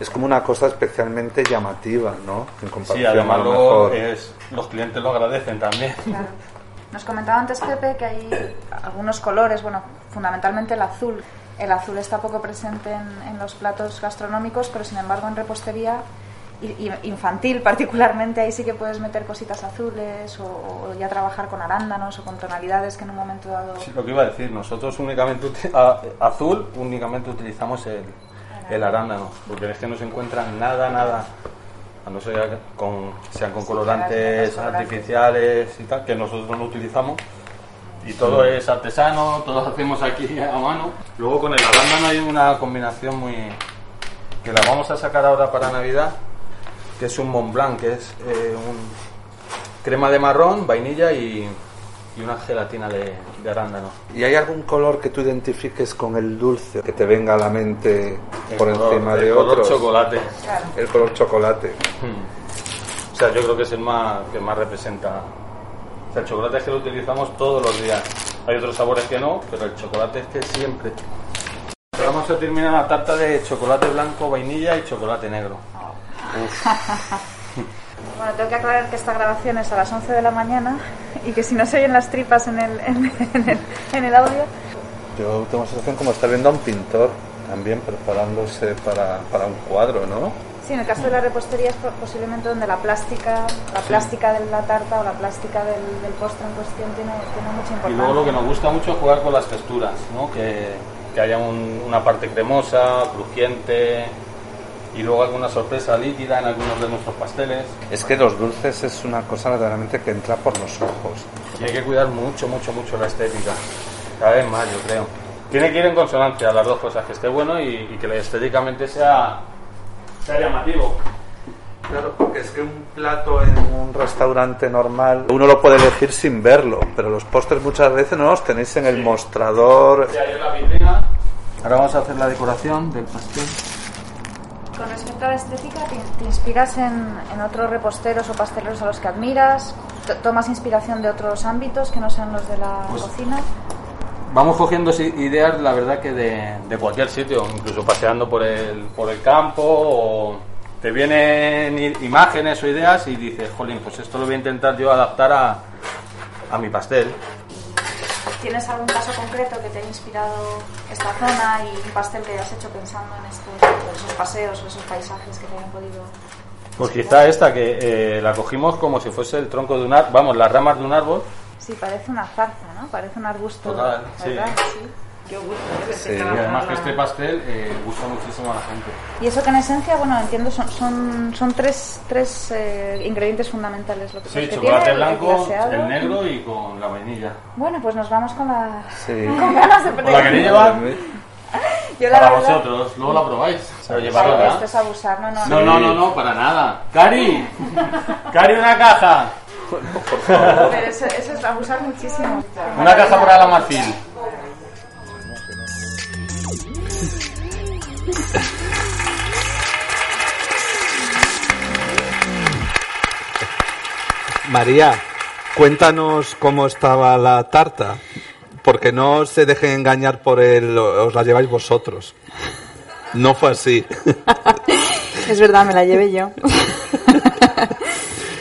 es como una cosa especialmente llamativa, ¿no? En Sí, comparación además a lo luego mejor. es, los clientes lo agradecen también. Nos comentaba antes Pepe que hay algunos colores, bueno, fundamentalmente el azul. El azul está poco presente en, en los platos gastronómicos, pero sin embargo en repostería infantil particularmente, ahí sí que puedes meter cositas azules o, o ya trabajar con arándanos o con tonalidades que en un momento dado... Sí, lo que iba a decir, nosotros únicamente a- azul únicamente utilizamos el, el arándano, porque es que no se encuentra nada, nada, a no ser con, sean con colorantes. artificiales y tal, que nosotros no utilizamos. Y todo es artesano, todo lo hacemos aquí a mano. Luego con el arándano hay una combinación muy... que la vamos a sacar ahora para Navidad, que es un Mont Blanc, que es eh, un crema de marrón, vainilla y, y una gelatina de, de arándano. ¿Y hay algún color que tú identifiques con el dulce que te venga a la mente por El color- encima el de color otros? chocolate. El color chocolate. O sea, yo creo que es el más que más representa. O sea, el chocolate es que lo utilizamos todos los días. Hay otros sabores que no, pero el chocolate es que siempre. Vamos a terminar la tarta de chocolate blanco, vainilla y chocolate negro. Bueno, tengo que aclarar que esta grabación es a las 11 de la mañana y que si no se oyen las tripas en el, en, en el, en el audio, Yo tengo la sensación como estar viendo a un pintor también preparándose para, para un cuadro, ¿no? Sí, en el caso de la repostería es po- posiblemente donde la plástica, la plástica de la tarta o la plástica del, del postre en cuestión tiene, tiene mucha Y importancia. luego lo que nos gusta mucho es jugar con las texturas, ¿no? Que, que haya un- una parte cremosa, crujiente y luego alguna sorpresa líquida en algunos de nuestros pasteles. Es que los dulces es una cosa verdaderamente que entra por los ojos. Y hay que cuidar mucho, mucho, mucho la estética. Cada vez más, yo creo. Tiene que ir en consonancia las dos cosas, que esté bueno y, y que estéticamente sea, sea llamativo. Claro, porque es que un plato en un restaurante normal uno lo puede elegir sin verlo, pero los postres muchas veces no los tenéis en el mostrador. En la vitrina. Ahora vamos a hacer la decoración del pastel. Con respecto a la estética, ¿te, te inspiras en, en otros reposteros o pasteleros a los que admiras? ¿Tomas inspiración de otros ámbitos que no sean los de la Pues- cocina? Vamos cogiendo ideas, la verdad, que de, de cualquier sitio, incluso paseando por el, por el campo o te vienen imágenes o ideas y dices, jolín, pues esto lo voy a intentar yo adaptar a, a mi pastel. ¿Tienes algún caso concreto que te haya inspirado esta zona y un pastel que hayas hecho pensando en estos, esos paseos o esos paisajes que te hayan podido... Pues quizá esta, que eh, la cogimos como si fuese el tronco de un árbol, vamos, las ramas de un árbol. Sí, parece una zarza, ¿no? Parece un arbusto. Total, sí. ¿verdad? Sí. Y además que este pastel eh, gusta muchísimo a la gente. Y eso que en esencia, bueno, entiendo, son, son, son tres, tres eh, ingredientes fundamentales. Lo que Sí, que chocolate tiene, blanco, glaseado. el negro y con la vainilla. Bueno, pues nos vamos con la... Sí. Con ganas de ¿Con la queréis llevar? Yo la Para verdad- vosotros, luego la probáis. Pero llevarla. esto es abusar, no, no, No, no, no, no, para nada. ¡Cari! ¡Cari, una caja! Pero eso, eso es abusar muchísimo. Una caja para la marfil. María, cuéntanos cómo estaba la tarta, porque no se dejen engañar por el, os la lleváis vosotros. No fue así. Es verdad, me la llevé yo.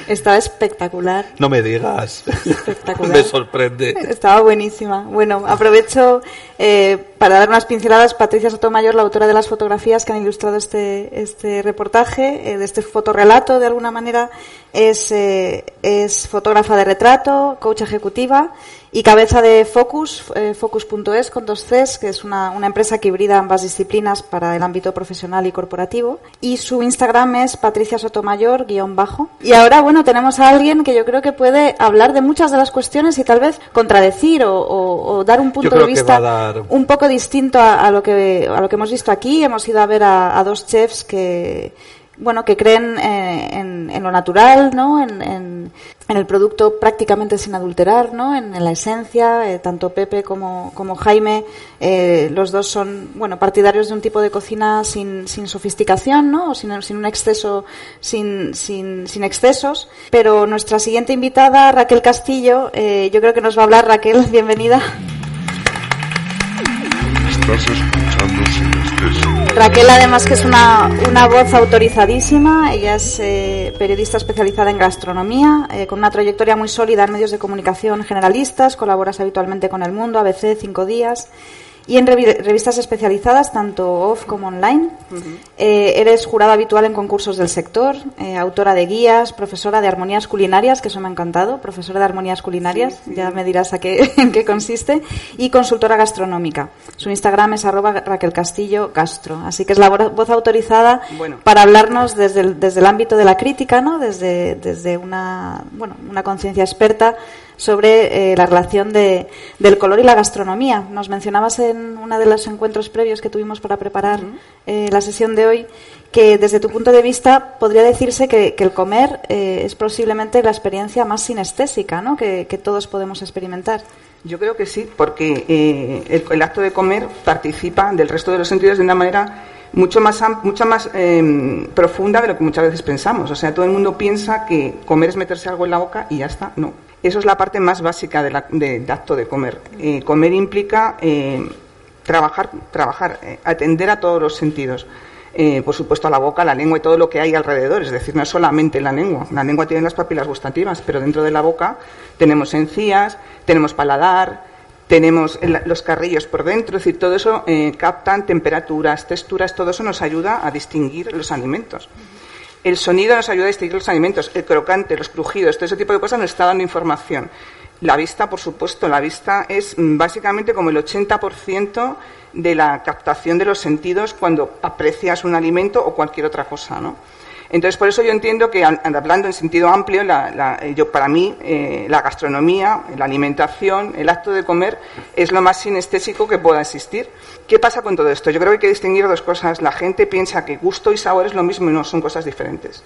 Estaba espectacular. No me digas. Espectacular. Me sorprende. Estaba buenísima. Bueno, aprovecho eh, para dar unas pinceladas. Patricia Sotomayor, la autora de las fotografías que han ilustrado este, este reportaje, eh, de este fotorrelato, de alguna manera, es, eh, es fotógrafa de retrato, coach ejecutiva y cabeza de Focus, eh, Focus.es con dos Cs, que es una, una empresa que hibrida ambas disciplinas para el ámbito profesional y corporativo. Y su Instagram es Patricia Sotomayor, guion bajo. Y ahora, bueno, tenemos a alguien que yo creo que puede hablar de muchas de las cuestiones y tal vez contradecir o, o- o dar un punto de vista dar- un poco distinto a, a lo que a lo que hemos visto aquí. Hemos ido a ver a, a dos chefs que bueno que creen eh, en, en lo natural, ¿no? En, en- el producto prácticamente sin adulterar, ¿no? En, en la esencia, eh, tanto Pepe como, como Jaime, eh, los dos son bueno partidarios de un tipo de cocina sin, sin sofisticación, ¿no? O sin, sin un exceso, sin, sin, sin excesos. Pero nuestra siguiente invitada, Raquel Castillo, eh, yo creo que nos va a hablar Raquel. Bienvenida. Raquel, además, que es una, una voz autorizadísima. Ella es eh, periodista especializada en gastronomía, eh, con una trayectoria muy sólida en medios de comunicación generalistas. Colaboras habitualmente con El Mundo, ABC, Cinco Días. Y en revi- revistas especializadas, tanto off como online. Eh, eres jurada habitual en concursos del sector, eh, autora de guías, profesora de armonías culinarias, que eso me ha encantado, profesora de armonías culinarias, ya me dirás a qué, en qué consiste, y consultora gastronómica. Su Instagram es arroba Raquel Castillo Gastro, así que es la vo- voz autorizada Bueno. para hablarnos desde el, desde el ámbito de la crítica, ¿no? desde, desde una, bueno, una conciencia experta sobre eh, la relación de, del color y la gastronomía. Nos mencionabas en uno de los encuentros previos que tuvimos para preparar eh, la sesión de hoy que desde tu punto de vista podría decirse que, que el comer eh, es posiblemente la experiencia más sinestésica ¿no? que, que todos podemos experimentar. Yo creo que sí, porque eh, el, el acto de comer participa del resto de los sentidos de una manera mucho más mucho más eh, profunda de lo que muchas veces pensamos. O sea, todo el mundo piensa que comer es meterse algo en la boca y ya está. No. Eso es la parte más básica de la- de- del acto de comer. Eh, comer implica eh, trabajar, trabajar, eh, atender a todos los sentidos. Eh, por supuesto a la boca, la lengua y todo lo que hay alrededor, es decir, no es solamente la lengua. La lengua tiene las papilas gustativas, pero dentro de la boca tenemos encías, tenemos paladar, tenemos los carrillos por dentro, es decir, todo eso captan temperaturas, texturas, todo eso nos ayuda a distinguir los alimentos. El sonido nos ayuda a distinguir los alimentos, el crocante, los crujidos, todo ese tipo de cosas nos está dando información. La vista, por supuesto, la vista es mm, básicamente como el 80% de la captación de los sentidos cuando aprecias un alimento o cualquier otra cosa, ¿no? Entonces, por eso yo entiendo que, hablando en sentido amplio, la- eh, para mí, eh, la gastronomía, la alimentación, el acto de comer es lo más sinestésico que pueda existir. ¿Qué pasa con todo esto? Yo creo que hay que distinguir dos cosas. La gente piensa que gusto y sabor es lo mismo y no son cosas diferentes.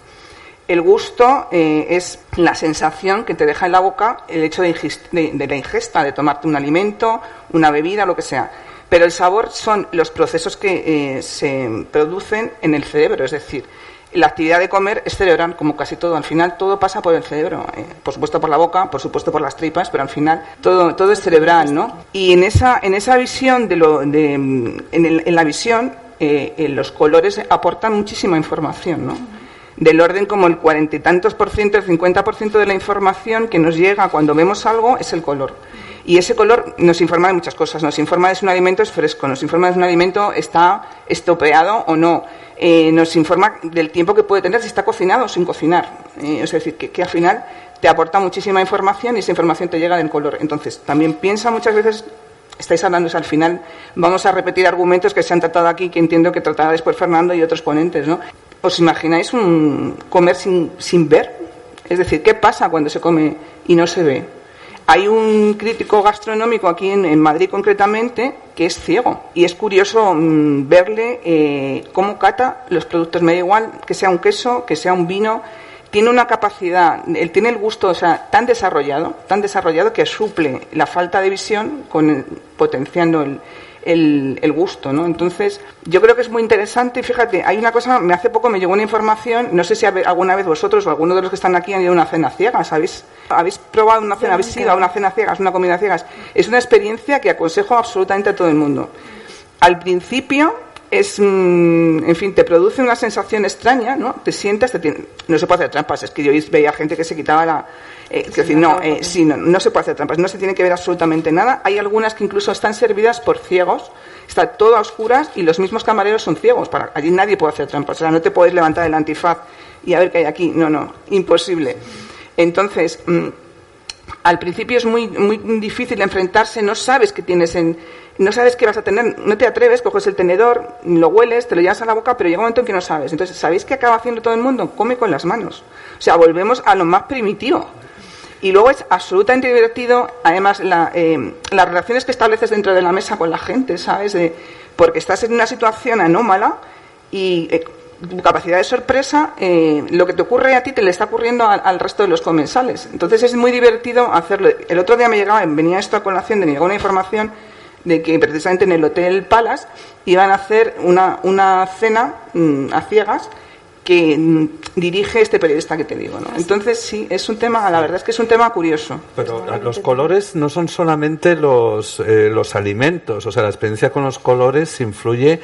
El gusto eh, es la sensación que te deja en la boca el hecho de, ingest- de la ingesta, de tomarte un alimento, una bebida, lo que sea. Pero el sabor son los procesos que eh, se producen en el cerebro, es decir, la actividad de comer es cerebral, como casi todo. Al final todo pasa por el cerebro, eh, por supuesto por la boca, por supuesto por las tripas, pero al final todo, todo es cerebral, ¿no? Y en esa, en esa visión de lo, de, en, el- en la visión, eh, los colores aportan muchísima información, ¿no? del orden como el cuarenta y tantos por ciento, el cincuenta por ciento de la información que nos llega cuando vemos algo es el color. Y ese color nos informa de muchas cosas. Nos informa de si un alimento es fresco, nos informa de si un alimento está estropeado o no. Eh, nos informa del tiempo que puede tener si está cocinado o sin cocinar. Eh, es decir, que, al final te aporta muchísima información y esa información te llega del color. Entonces, también piensa muchas veces estáis hablando, al final vamos a repetir argumentos que se han tratado aquí, que entiendo que tratará después Fernando y otros ponentes, ¿no? ¿Os imagináis un comer sin, sin ver? Es decir, ¿qué pasa cuando se come y no se ve? Hay un crítico gastronómico aquí en, Madrid concretamente que es ciego y es curioso mm, verle eh, cómo cata los productos. Me da igual que sea un queso, que sea un vino, tiene una capacidad, él tiene el gusto, o sea, tan desarrollado, tan desarrollado que suple la falta de visión con potenciando el, el, el gusto, ¿no? Entonces, yo creo que es muy interesante y fíjate, hay una cosa, me hace poco me llegó una información, no sé si alguna vez vosotros o alguno de los que están aquí han ido a una cena ciegas, ¿habéis, habéis probado una cena, habéis ido a una cena ciegas, una comida ciegas? Es una experiencia que aconsejo absolutamente a todo el mundo. Al principio es, mm, en fin, te produce una sensación extraña, ¿no? Te sientas, te tiene- no se puede hacer trampas. Es que yo veía gente que se quitaba la, eh, decir, no, eh, sí, no, no se puede hacer trampas. No se tiene que ver absolutamente nada. Hay algunas que incluso están servidas por ciegos. Está todo a oscuras y los mismos camareros son ciegos. Para, allí nadie puede hacer trampas. O sea, no te puedes levantar el antifaz y a ver qué hay aquí. No, no, imposible. Entonces, mm, al principio es muy, muy difícil enfrentarse, no sabes qué tienes en, no sabes qué vas a tener, no te atreves, coges el tenedor, lo hueles, te lo llevas a la boca, pero llega un momento en que no sabes. Entonces, ¿sabéis qué acaba haciendo todo el mundo? Come con las manos. O sea, volvemos a lo más primitivo. Y luego es absolutamente divertido, además, la, eh, las relaciones que estableces dentro de la mesa con la gente, ¿sabes? Porque estás en una situación anómala y eh, tu capacidad de sorpresa, eh, lo que te ocurre a ti te le está ocurriendo al, resto de los comensales. Entonces es muy divertido hacerlo. El otro día me llegaba, venía esto a colación, me llegó una información de que precisamente en el Hotel Palace iban a hacer una, una cena mm, a ciegas que mm, dirige este periodista que te digo. ¿no? Entonces sí, es un tema, la verdad es que es un tema curioso. Pero los colores no son solamente los, eh, los alimentos, o sea, la experiencia con los colores influye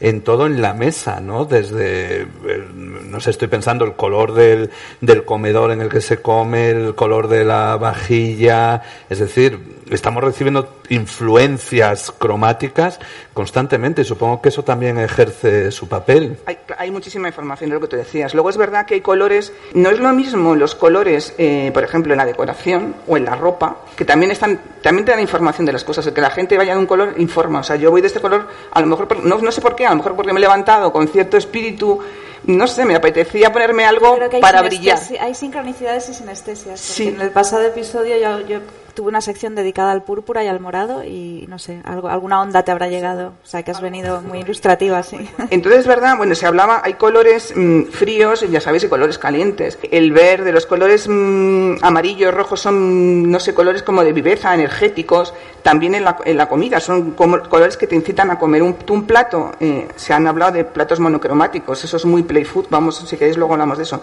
en todo en la mesa, ¿no? Desde, no sé, estoy pensando el color del, del comedor en el que se come, el color de la vajilla, es decir, estamos recibiendo influencias cromáticas constantemente. Supongo que eso también ejerce su papel. Hay, hay muchísima información de lo que tú decías. Luego es verdad que hay colores, no es lo mismo los colores, eh, por ejemplo, en la decoración o en la ropa, que también están, también te dan información de las cosas. El que la gente vaya de un color informa. O sea, yo voy de este color, a lo mejor, no, no sé por qué, a lo mejor porque me he levantado con cierto espíritu, no sé, me apetecía ponerme algo para brillar. Hay sincronicidades y sinestesias. porque Sí. En el pasado episodio yo, yo tuve una sección dedicada al púrpura y al morado y no sé, algo, alguna onda te habrá llegado. O sea, que has venido muy ilustrativa, sí. Entonces, ¿verdad? Bueno, se hablaba, hay colores mm, fríos, ya sabéis, y colores calientes. El verde, los colores mm, amarillos, rojos son, no sé, colores como de viveza, energéticos. También en la, en la comida, son como- colores que te incitan a comer un, un plato. eh, se han hablado de platos monocromáticos, eso es muy play food, vamos, si queréis luego hablamos de eso.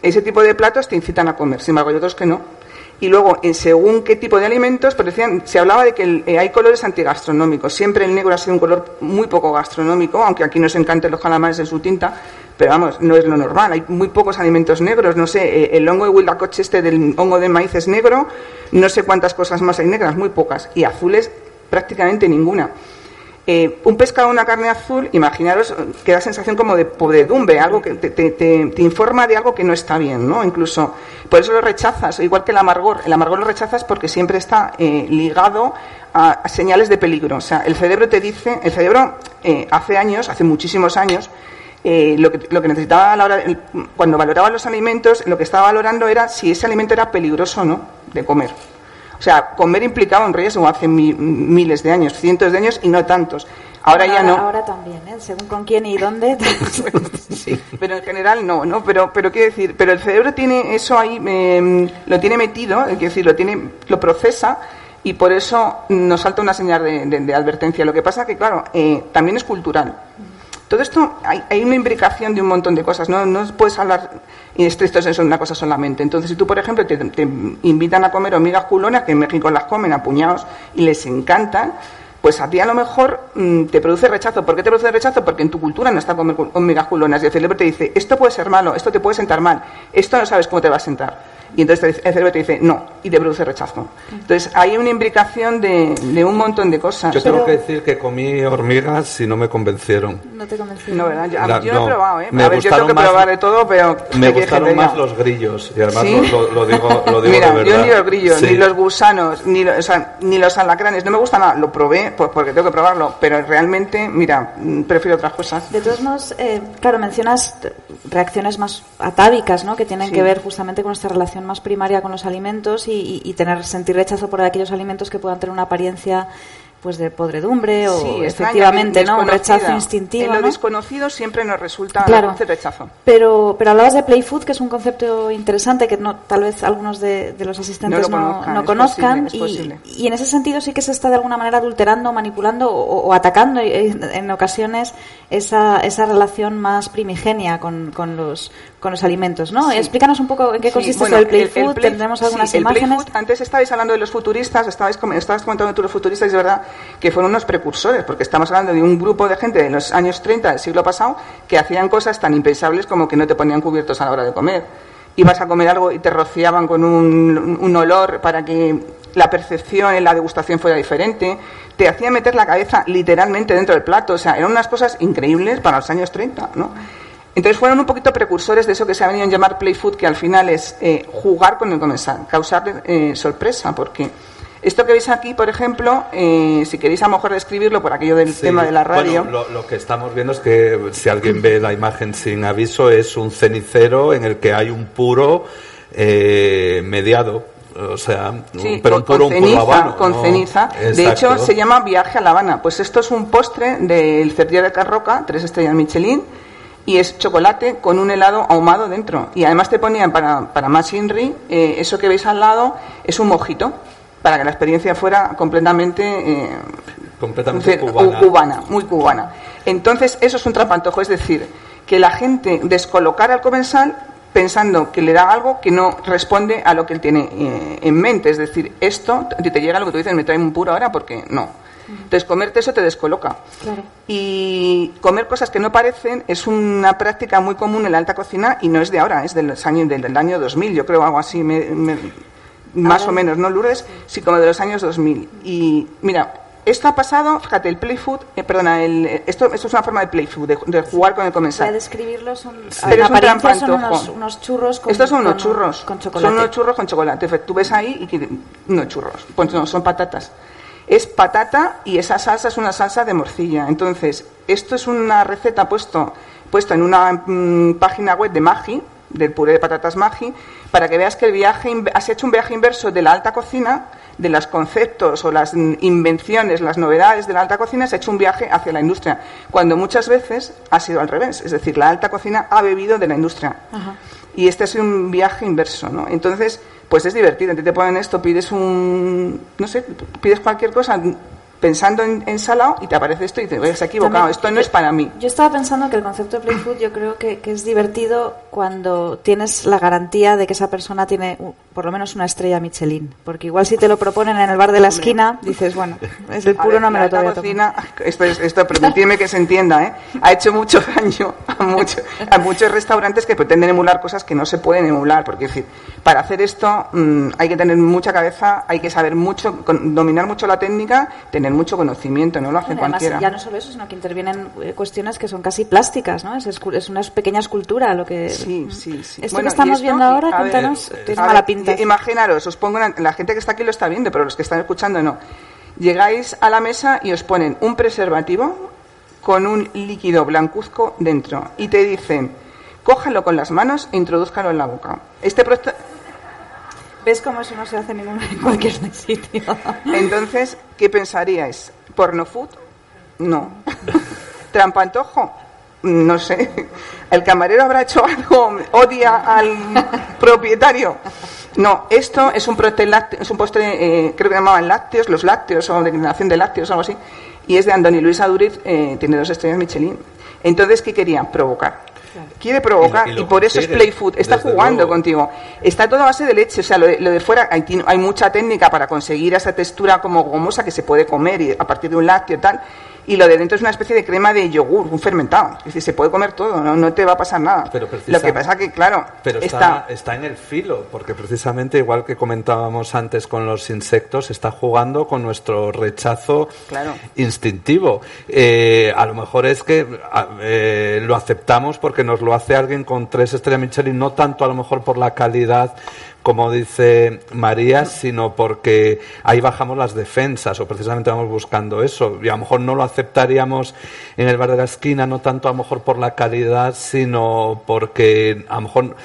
Ese tipo de platos te incitan a comer, sin embargo hay otros que no. Y luego, en según qué tipo de alimentos, pues decían, se hablaba de que eh, hay colores antigastronómicos. Siempre el negro ha sido un color muy poco gastronómico, aunque aquí nos encanten los calamares en su tinta, pero vamos, no es lo normal. Hay muy pocos alimentos negros. No sé, eh, el hongo de Huitlacoche este del hongo de maíz es negro, no sé cuántas cosas más hay negras, muy pocas. Y azules, prácticamente ninguna. Eh, un pescado una carne azul, imaginaros que da sensación como de podredumbre, algo que te, te- informa de algo que no está bien, ¿no? Incluso, por eso lo rechazas, igual que el amargor. El amargor lo rechazas porque siempre está eh, ligado a, señales de peligro. O sea, el cerebro te dice, el cerebro eh, hace años, hace muchísimos años, eh, lo, que, lo que necesitaba a la hora, cuando valoraba los alimentos, lo que estaba valorando era si ese alimento era peligroso o no de comer. O sea, comer implicaba un riesgo hace mi- miles de años, cientos de años y no tantos. Ahora ya no. Ahora también, ¿eh? Según con quién y dónde. Sí, pero en general no, ¿no? Pero, pero quiero decir, pero el cerebro tiene eso ahí, eh, lo tiene metido, es decir, lo tiene, lo procesa y por eso nos salta una señal de, de- de advertencia. Lo que pasa que, claro, eh, también es cultural. Todo esto hay, hay una imbricación de un montón de cosas, no, no puedes hablar estricto senso de una cosa solamente. Entonces, si tú, por ejemplo, te, invitan a comer hormigas culonas, que en México las comen a puñados y les encantan, pues a ti a lo mejor mm, te produce rechazo. ¿Por qué te produce rechazo? Porque en tu cultura no está comer cu- hormigas culonas y el cerebro te dice, esto puede ser malo, esto te puede sentar mal, esto no sabes cómo te va a sentar. Y entonces te dice- el cerebro te dice, no, y te produce rechazo. Entonces, hay una imbricación de, de un montón de cosas. Yo tengo que decir que comí hormigas y no me convencieron. No te convencí. No, ¿verdad? Yo, La- yo no, he probado, ¿eh? me a ver, yo tengo que más- probar de todo, pero... Me ¿qué quieres que gustaron más los grillos y además ¿Sí? lo, lo digo, lo digo Mira, de yo verdad. ni los grillos, Sí. ni los gusanos, ni, lo- o sea, ni los alacranes, no me gusta nada. Lo probé pues porque tengo que probarlo, pero realmente, mira, mm, prefiero otras cosas. De todos modos, eh, claro, mencionas reacciones más atávicas, ¿no? Que tienen Sí. que ver justamente con nuestra relación más primaria con los alimentos y, y- y tener sentir rechazo por aquellos alimentos que puedan tener una apariencia pues de podredumbre o Sí, efectivamente, ¿no? Un rechazo instintivo, En lo ¿no? desconocido siempre nos resulta Claro. rechazo. Pero, pero hablabas de play food, que es un concepto interesante que no, tal vez algunos de, de los asistentes No conozcan, no es conozcan. posible, es y, y en ese sentido sí que se está de alguna manera adulterando, manipulando o, o atacando en, en ocasiones esa, esa relación más primigenia con, con, los, con los alimentos, ¿no? Sí. Explícanos un poco en qué Sí, consiste bueno, del play el- el food. play- Tendremos sí, algunas el play imágenes. food, antes estabais hablando de los futuristas, estabais, estabas comentando tú los futuristas, y es verdad que fueron unos precursores, porque estamos hablando de un grupo de gente de los años 30 del siglo pasado que hacían cosas tan impensables como que no te ponían cubiertos a la hora de comer. Ibas a comer algo y te rociaban con un, un olor para que la percepción en la degustación fuera diferente. Te hacían meter la cabeza literalmente dentro del plato. O sea, eran unas cosas increíbles para los años 30, ¿no? Entonces fueron un poquito precursores de eso que se ha venido a llamar play food, que al final es eh, jugar con el comensal, causar eh, sorpresa, porque esto que veis aquí, por ejemplo, eh, si queréis a lo mejor describirlo por aquello del Sí. tema de la radio, Bueno, lo, lo que estamos viendo es que si alguien ve la imagen sin aviso es un cenicero en el que hay un puro eh, mediado. O sea, Sí, pero un puro, con un puro ceniza, habano, con ¿no? ceniza. De hecho, se llama Viaje a La Habana. Pues esto es un postre del Cerdier de Carroca, tres estrellas Michelin, y es chocolate con un helado ahumado dentro. Y además te ponían para, para más Inri, eh, eso que veis al lado es un mojito, para que la experiencia fuera completamente eh, completamente cu- cubana. cubana, muy cubana. Entonces, eso es un trapantojo, es decir, que la gente descolocara al comensal pensando que le da algo que no responde a lo que él tiene eh, en mente. Es decir, esto, te te llega lo que tú dices, me trae un puro ahora porque no. Entonces, comerte eso te descoloca. Claro. Y comer cosas que no parecen es una práctica muy común en la alta cocina y no es de ahora, es de los años, del, del año 2000, yo creo, algo así. me- me- más o menos, ¿no, Lourdes? Sí, como de los años 2000. Y mira, esto ha pasado, fíjate, el play food, eh, perdona, el, esto, esto es una forma de play food, de, de jugar con el Para comensal. describirlo son, Pero es un son unos, unos churros con, Estos son unos con- churros. con chocolate. Son unos churros con chocolate. Tú ves ahí y no churros. Pues no, son patatas. Es patata y esa salsa es una salsa de morcilla. Entonces, esto es una receta puesto, puesto en una mm, página web de Magi, del puré de patatas Magi, para que veas que el viaje has hecho un viaje inverso de la alta cocina, de los conceptos o las invenciones, las novedades de la alta cocina, se ha hecho un viaje hacia la industria, cuando muchas veces ha sido al revés. Es decir, la alta cocina ha bebido de la industria. Y este es un viaje inverso, ¿no? Entonces, pues es divertido. Te ponen esto, pides un, no sé, pides cualquier cosa pensando en, en salado y te aparece esto y dices, "Oye, se ha equivocado, También- esto no es para mí. Yo estaba pensando que el concepto de play food yo creo que, que es divertido cuando tienes la garantía de que esa persona tiene por lo menos una estrella Michelin. Porque igual si te lo proponen en el bar de la esquina, dices, bueno, es el puro ver, no me lo todavía cocina, esto, es, esto permitidme que se entienda, ¿eh? ha hecho mucho daño a, mucho- a muchos restaurantes que pretenden emular cosas que no se pueden emular, porque es decir, para hacer esto mm, hay que tener mucha cabeza, hay que saber mucho, con- dominar mucho la técnica, tener mucho conocimiento, no lo hace Bueno, además, cualquiera. ya no solo eso, sino que intervienen eh, cuestiones que son casi plásticas, ¿no? Es, es una pequeña escultura lo que... Sí, sí, sí. Esto Bueno, que estamos esto, viendo ahora, ver, cuéntanos, mala pinta. Imaginaros, os pongo una- la gente que está aquí lo está viendo, pero los que están escuchando no. Llegáis a la mesa y os ponen un preservativo con un líquido blancuzco dentro y te dicen, cójalo con las manos e introdúzcalo en la boca. Este ¿Ves cómo eso no se hace ningún, en cualquier sitio? Entonces, ¿qué pensaríais? ¿Porno food? No. ¿Trampantojo? No sé. ¿El camarero habrá hecho algo? ¿Odia al propietario? No, esto es un, lácteo- es un postre, eh, creo que llamaban lácteos, los lácteos o declinación de lácteos algo así, y es de Andoni Luis Aduriz, eh, tiene dos estrellas Michelin. Entonces, ¿qué quería? Provocar. Quiere provocar Y- por eso es play food. Está jugando luego. contigo. Está todo a base de leche. O sea, lo de, lo de fuera hay, mucha técnica para conseguir esa textura como gomosa que se puede comer y a partir de un lácteo y tal. Y lo de dentro es una especie de crema de yogur, un fermentado. Es decir, se puede comer todo, no, no te va a pasar nada. Pero lo que pasa que, claro, Pero está, está en el filo, porque precisamente igual que comentábamos antes con los insectos, está jugando con nuestro rechazo Claro. instintivo. Eh, a lo mejor es que eh, lo aceptamos porque nos lo hace alguien con tres estrellas Michelin, no tanto a lo mejor por la calidad como dice María, sino porque ahí bajamos las defensas o precisamente vamos buscando eso. Y a lo mejor no lo aceptaríamos en el bar de la esquina, no tanto a lo mejor por la calidad, sino porque a lo mejor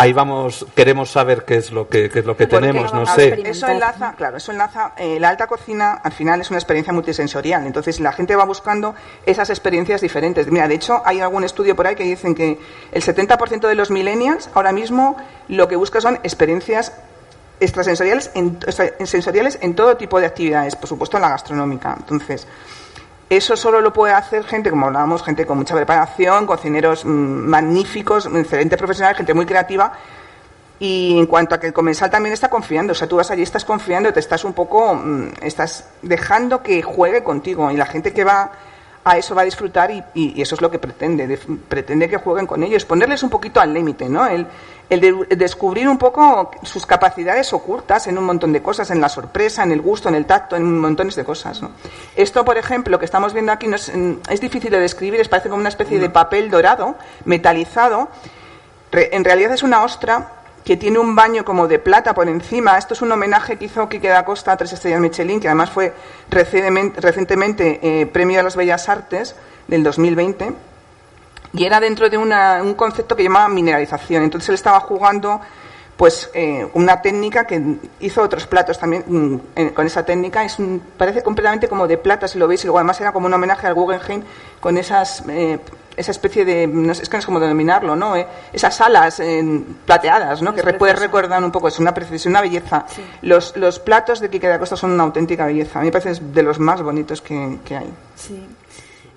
ahí vamos, queremos saber qué es lo que, qué es lo que Porque, tenemos, no a sé. Eso enlaza, claro, eso enlaza. eh, la alta cocina al final es una experiencia multisensorial. Entonces la gente va buscando esas experiencias diferentes. Mira, de hecho hay algún estudio por ahí que dicen que el 70% de los millennials ahora mismo lo que busca son experiencias extrasensoriales en, extra- sensoriales en todo tipo de actividades, por supuesto en la gastronómica. Entonces, eso solo lo puede hacer gente, como hablábamos, gente con mucha preparación, cocineros mm, magníficos, excelente profesional, gente muy creativa. Y en cuanto a que el comensal también está confiando, o sea, tú vas allí, estás confiando, te estás un poco, mm, estás dejando que juegue contigo y la gente que va a eso va a disfrutar y, eso es lo que pretende, de- pretende que jueguen con ellos, ponerles un poquito al límite, ¿no? El, el de- el descubrir un poco sus capacidades ocultas en un montón de cosas, en la sorpresa, en el gusto, en el tacto, en montones de cosas, ¿no? Esto, por ejemplo, que estamos viendo aquí no es, mm, es difícil de describir, es parece como una especie de papel dorado, metalizado, en realidad es una ostra que tiene un baño como de plata por encima. Esto es un homenaje que hizo Quique da Costa a Tres Estrellas Michelin, que además fue recientemente, eh, premio de las Bellas Artes del 2020. Y era dentro de un concepto que llamaba mineralización. Entonces él estaba jugando pues eh, una técnica que hizo otros platos también mm, con esa técnica. Es parece completamente como de plata, si lo veis. Y luego además era como un homenaje al Guggenheim con esas... eh, esa especie de, no sé, es que no sé cómo denominarlo, ¿no? Eh, esas alas eh, plateadas, ¿no? Que re- puede recordar un poco, es una precisión, una belleza. Los, los platos de Quique da Costa son una auténtica belleza. A mí me parece de los más bonitos que, que hay. Sí.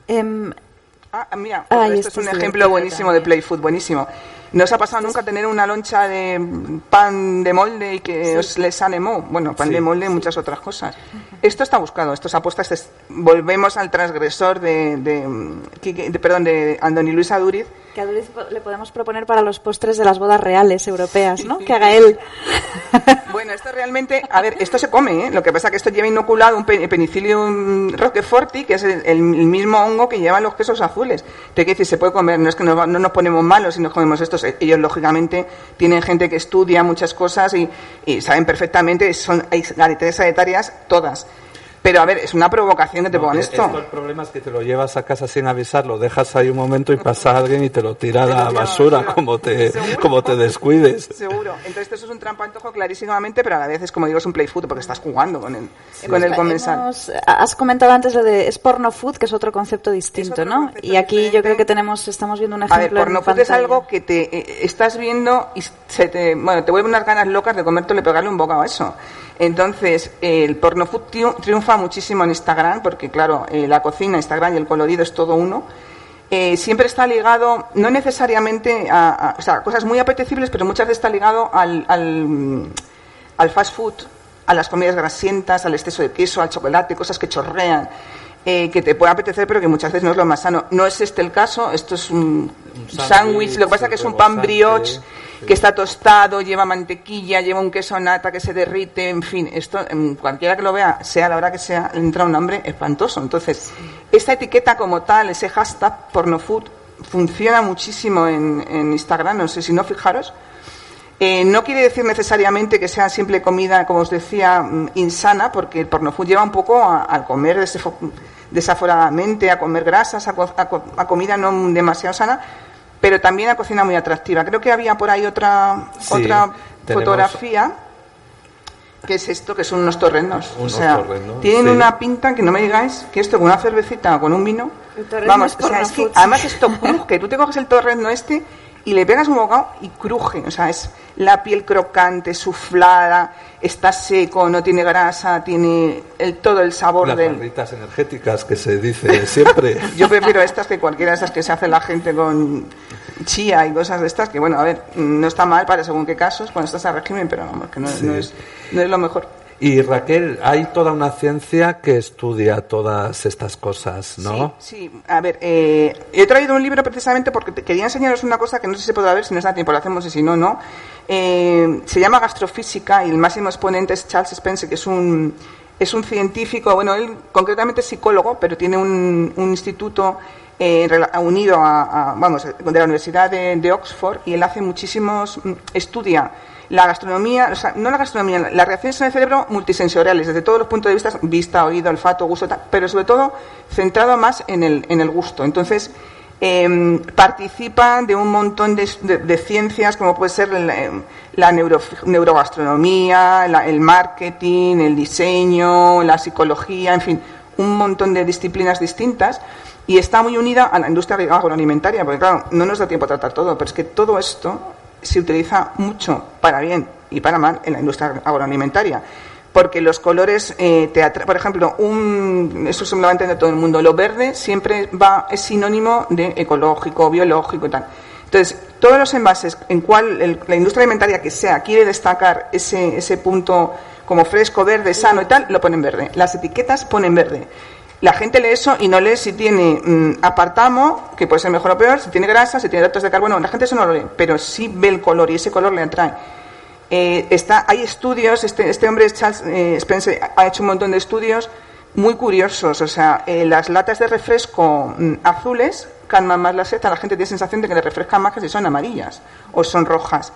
Em, Ah, mira, Ah, esto es este un es ejemplo divertido buenísimo de también. Play Food, buenísimo. ¿No os ha pasado nunca tener una loncha de pan de molde y que os les animó? Bueno, pan de molde y muchas otras cosas. Esto está buscado, esto es apuesta. este es- volvemos al transgresor de, de, Quique- de- perdón, de Andoni Luis Aduriz. Que a Duriz le podemos proponer para los postres de las bodas reales europeas, ¿no? Que haga él. Bueno, esto realmente, a ver, esto se come, ¿eh? Lo que pasa es que esto lleva inoculado un pe- penicillium roqueforti, que es el, el mismo hongo que llevan los quesos azules. Te quiero decir, se puede comer, no es que va- no nos ponemos malos si nos comemos estos. Ellos, lógicamente, tienen gente que estudia muchas cosas y, saben perfectamente, son hay galeterías sanitarias todas. Pero a ver, es una provocación que te pongan Eh, esto. El problema es que te lo llevas a casa sin avisar, lo dejas ahí un momento y pasa alguien y te lo tira a la basura como te, como te descuides. Seguro. Entonces, esto es un trampantojo clarísimamente, pero a la vez es como digo, es un play food porque estás jugando con el, con el comensal. Hemos- has comentado antes lo de es porno food, que es otro concepto distinto, ¿no? Y aquí yo creo que tenemos, estamos viendo un A ejemplo. ver, en porno food es algo que te eh, estás viendo y se te, bueno, te vuelve unas ganas locas de comértelo y pegarle un bocado a eso. Entonces, eh, el porno food triu- triunfa muchísimo en Instagram porque, claro, eh, la cocina, Instagram y el colorido es todo uno. Eh, siempre está ligado, no necesariamente a, a- o sea, cosas muy apetecibles, pero muchas veces está ligado al, al, mm, al fast food, a las comidas grasientas, al exceso de queso, al chocolate, cosas que chorrean, eh, que te puede apetecer, pero que muchas veces no es lo más sano. No es este el caso, esto es un, sándwich, sándwich, lo que pasa es que es un pan brioche. Que está tostado, lleva mantequilla, lleva un queso nata que se derrite, en fin, esto, cualquiera que lo vea, sea la hora que sea, entra un hambre espantoso. Entonces, esta etiqueta como tal, ese hashtag pornofood, funciona muchísimo en, en Instagram, no sé si no fijaros. Eh, no quiere decir necesariamente que sea simple comida, como os decía, mm, insana, porque el pornofood lleva un poco al comer desafo- desaforadamente, a comer grasas, a, a a comida no demasiado sana, pero también a cocina muy atractiva. Creo que había por ahí otra, Sí, otra tenemos- fotografía, que es esto, que son unos torrenos. Unos o sea, torrenos, tienen sí. una pinta que no me digáis que esto con una cervecita o con un vino. Vamos, es o sea, es que además esto cruje. Tú te coges el torreno este y le pegas un bocado y cruje. O sea, es la piel crocante, suflada, está seco, no tiene grasa, tiene el, todo el sabor Las del. barritas energéticas que se dice siempre. Yo prefiero estas que cualquiera de esas que se hace la gente con chía y cosas de estas, que bueno, a ver, no está mal para según qué casos cuando estás a régimen, pero vamos, que no, Sí. no es, no es lo mejor. Y Raquel, hay toda una ciencia que estudia todas estas cosas, ¿no? Sí, sí. a ver, eh, he traído un libro precisamente porque quería enseñaros una cosa que no sé si se podrá ver, si nos da tiempo lo hacemos y si no, no. Eh, se llama Gastrofísica y el máximo exponente es Charles Spencer, que es un, es un científico, bueno, él concretamente es psicólogo, pero tiene un, un instituto eh, unido a, a- vamos, de la Universidad de, de Oxford y él hace muchísimos, mm, estudia la gastronomía, o sea, no la gastronomía, las reacciones en el cerebro multisensoriales, desde todos los puntos de vista, vista, oído, olfato, gusto, tal, pero sobre todo centrado más en el, en el gusto. Entonces, eh, participa de un montón de, de- ciencias como puede ser la, em, la neuro- neurogastronomía, la- el marketing, el diseño, la psicología, en fin, un montón de disciplinas distintas y está muy unida a la industria agroalimentaria, porque claro, no nos da tiempo a tratar todo, pero es que todo esto se utiliza mucho para bien y para mal en la industria agroalimentaria. Porque los colores, eh, te por ejemplo, un, eso se lo va a entender todo el mundo, lo verde siempre va, es sinónimo de ecológico, biológico y tal. Entonces, todos los envases en cual la industria alimentaria que sea quiere destacar ese, ese punto como fresco, verde, sano y tal, lo ponen verde. Las etiquetas ponen verde. La gente lee eso y no lee si tiene mm, apartamo, que puede ser mejor o peor, si tiene grasa, si tiene datos de carbono. La gente eso no lo lee, pero sí ve el color y ese color le atrae. Eh, está, hay estudios, este, este hombre, Charles eh, Spencer, ha hecho un montón de estudios muy curiosos. O sea, eh, las latas de refresco mm, azules calman más la sed, a la gente tiene sensación de que le refrescan más que si son amarillas o son rojas.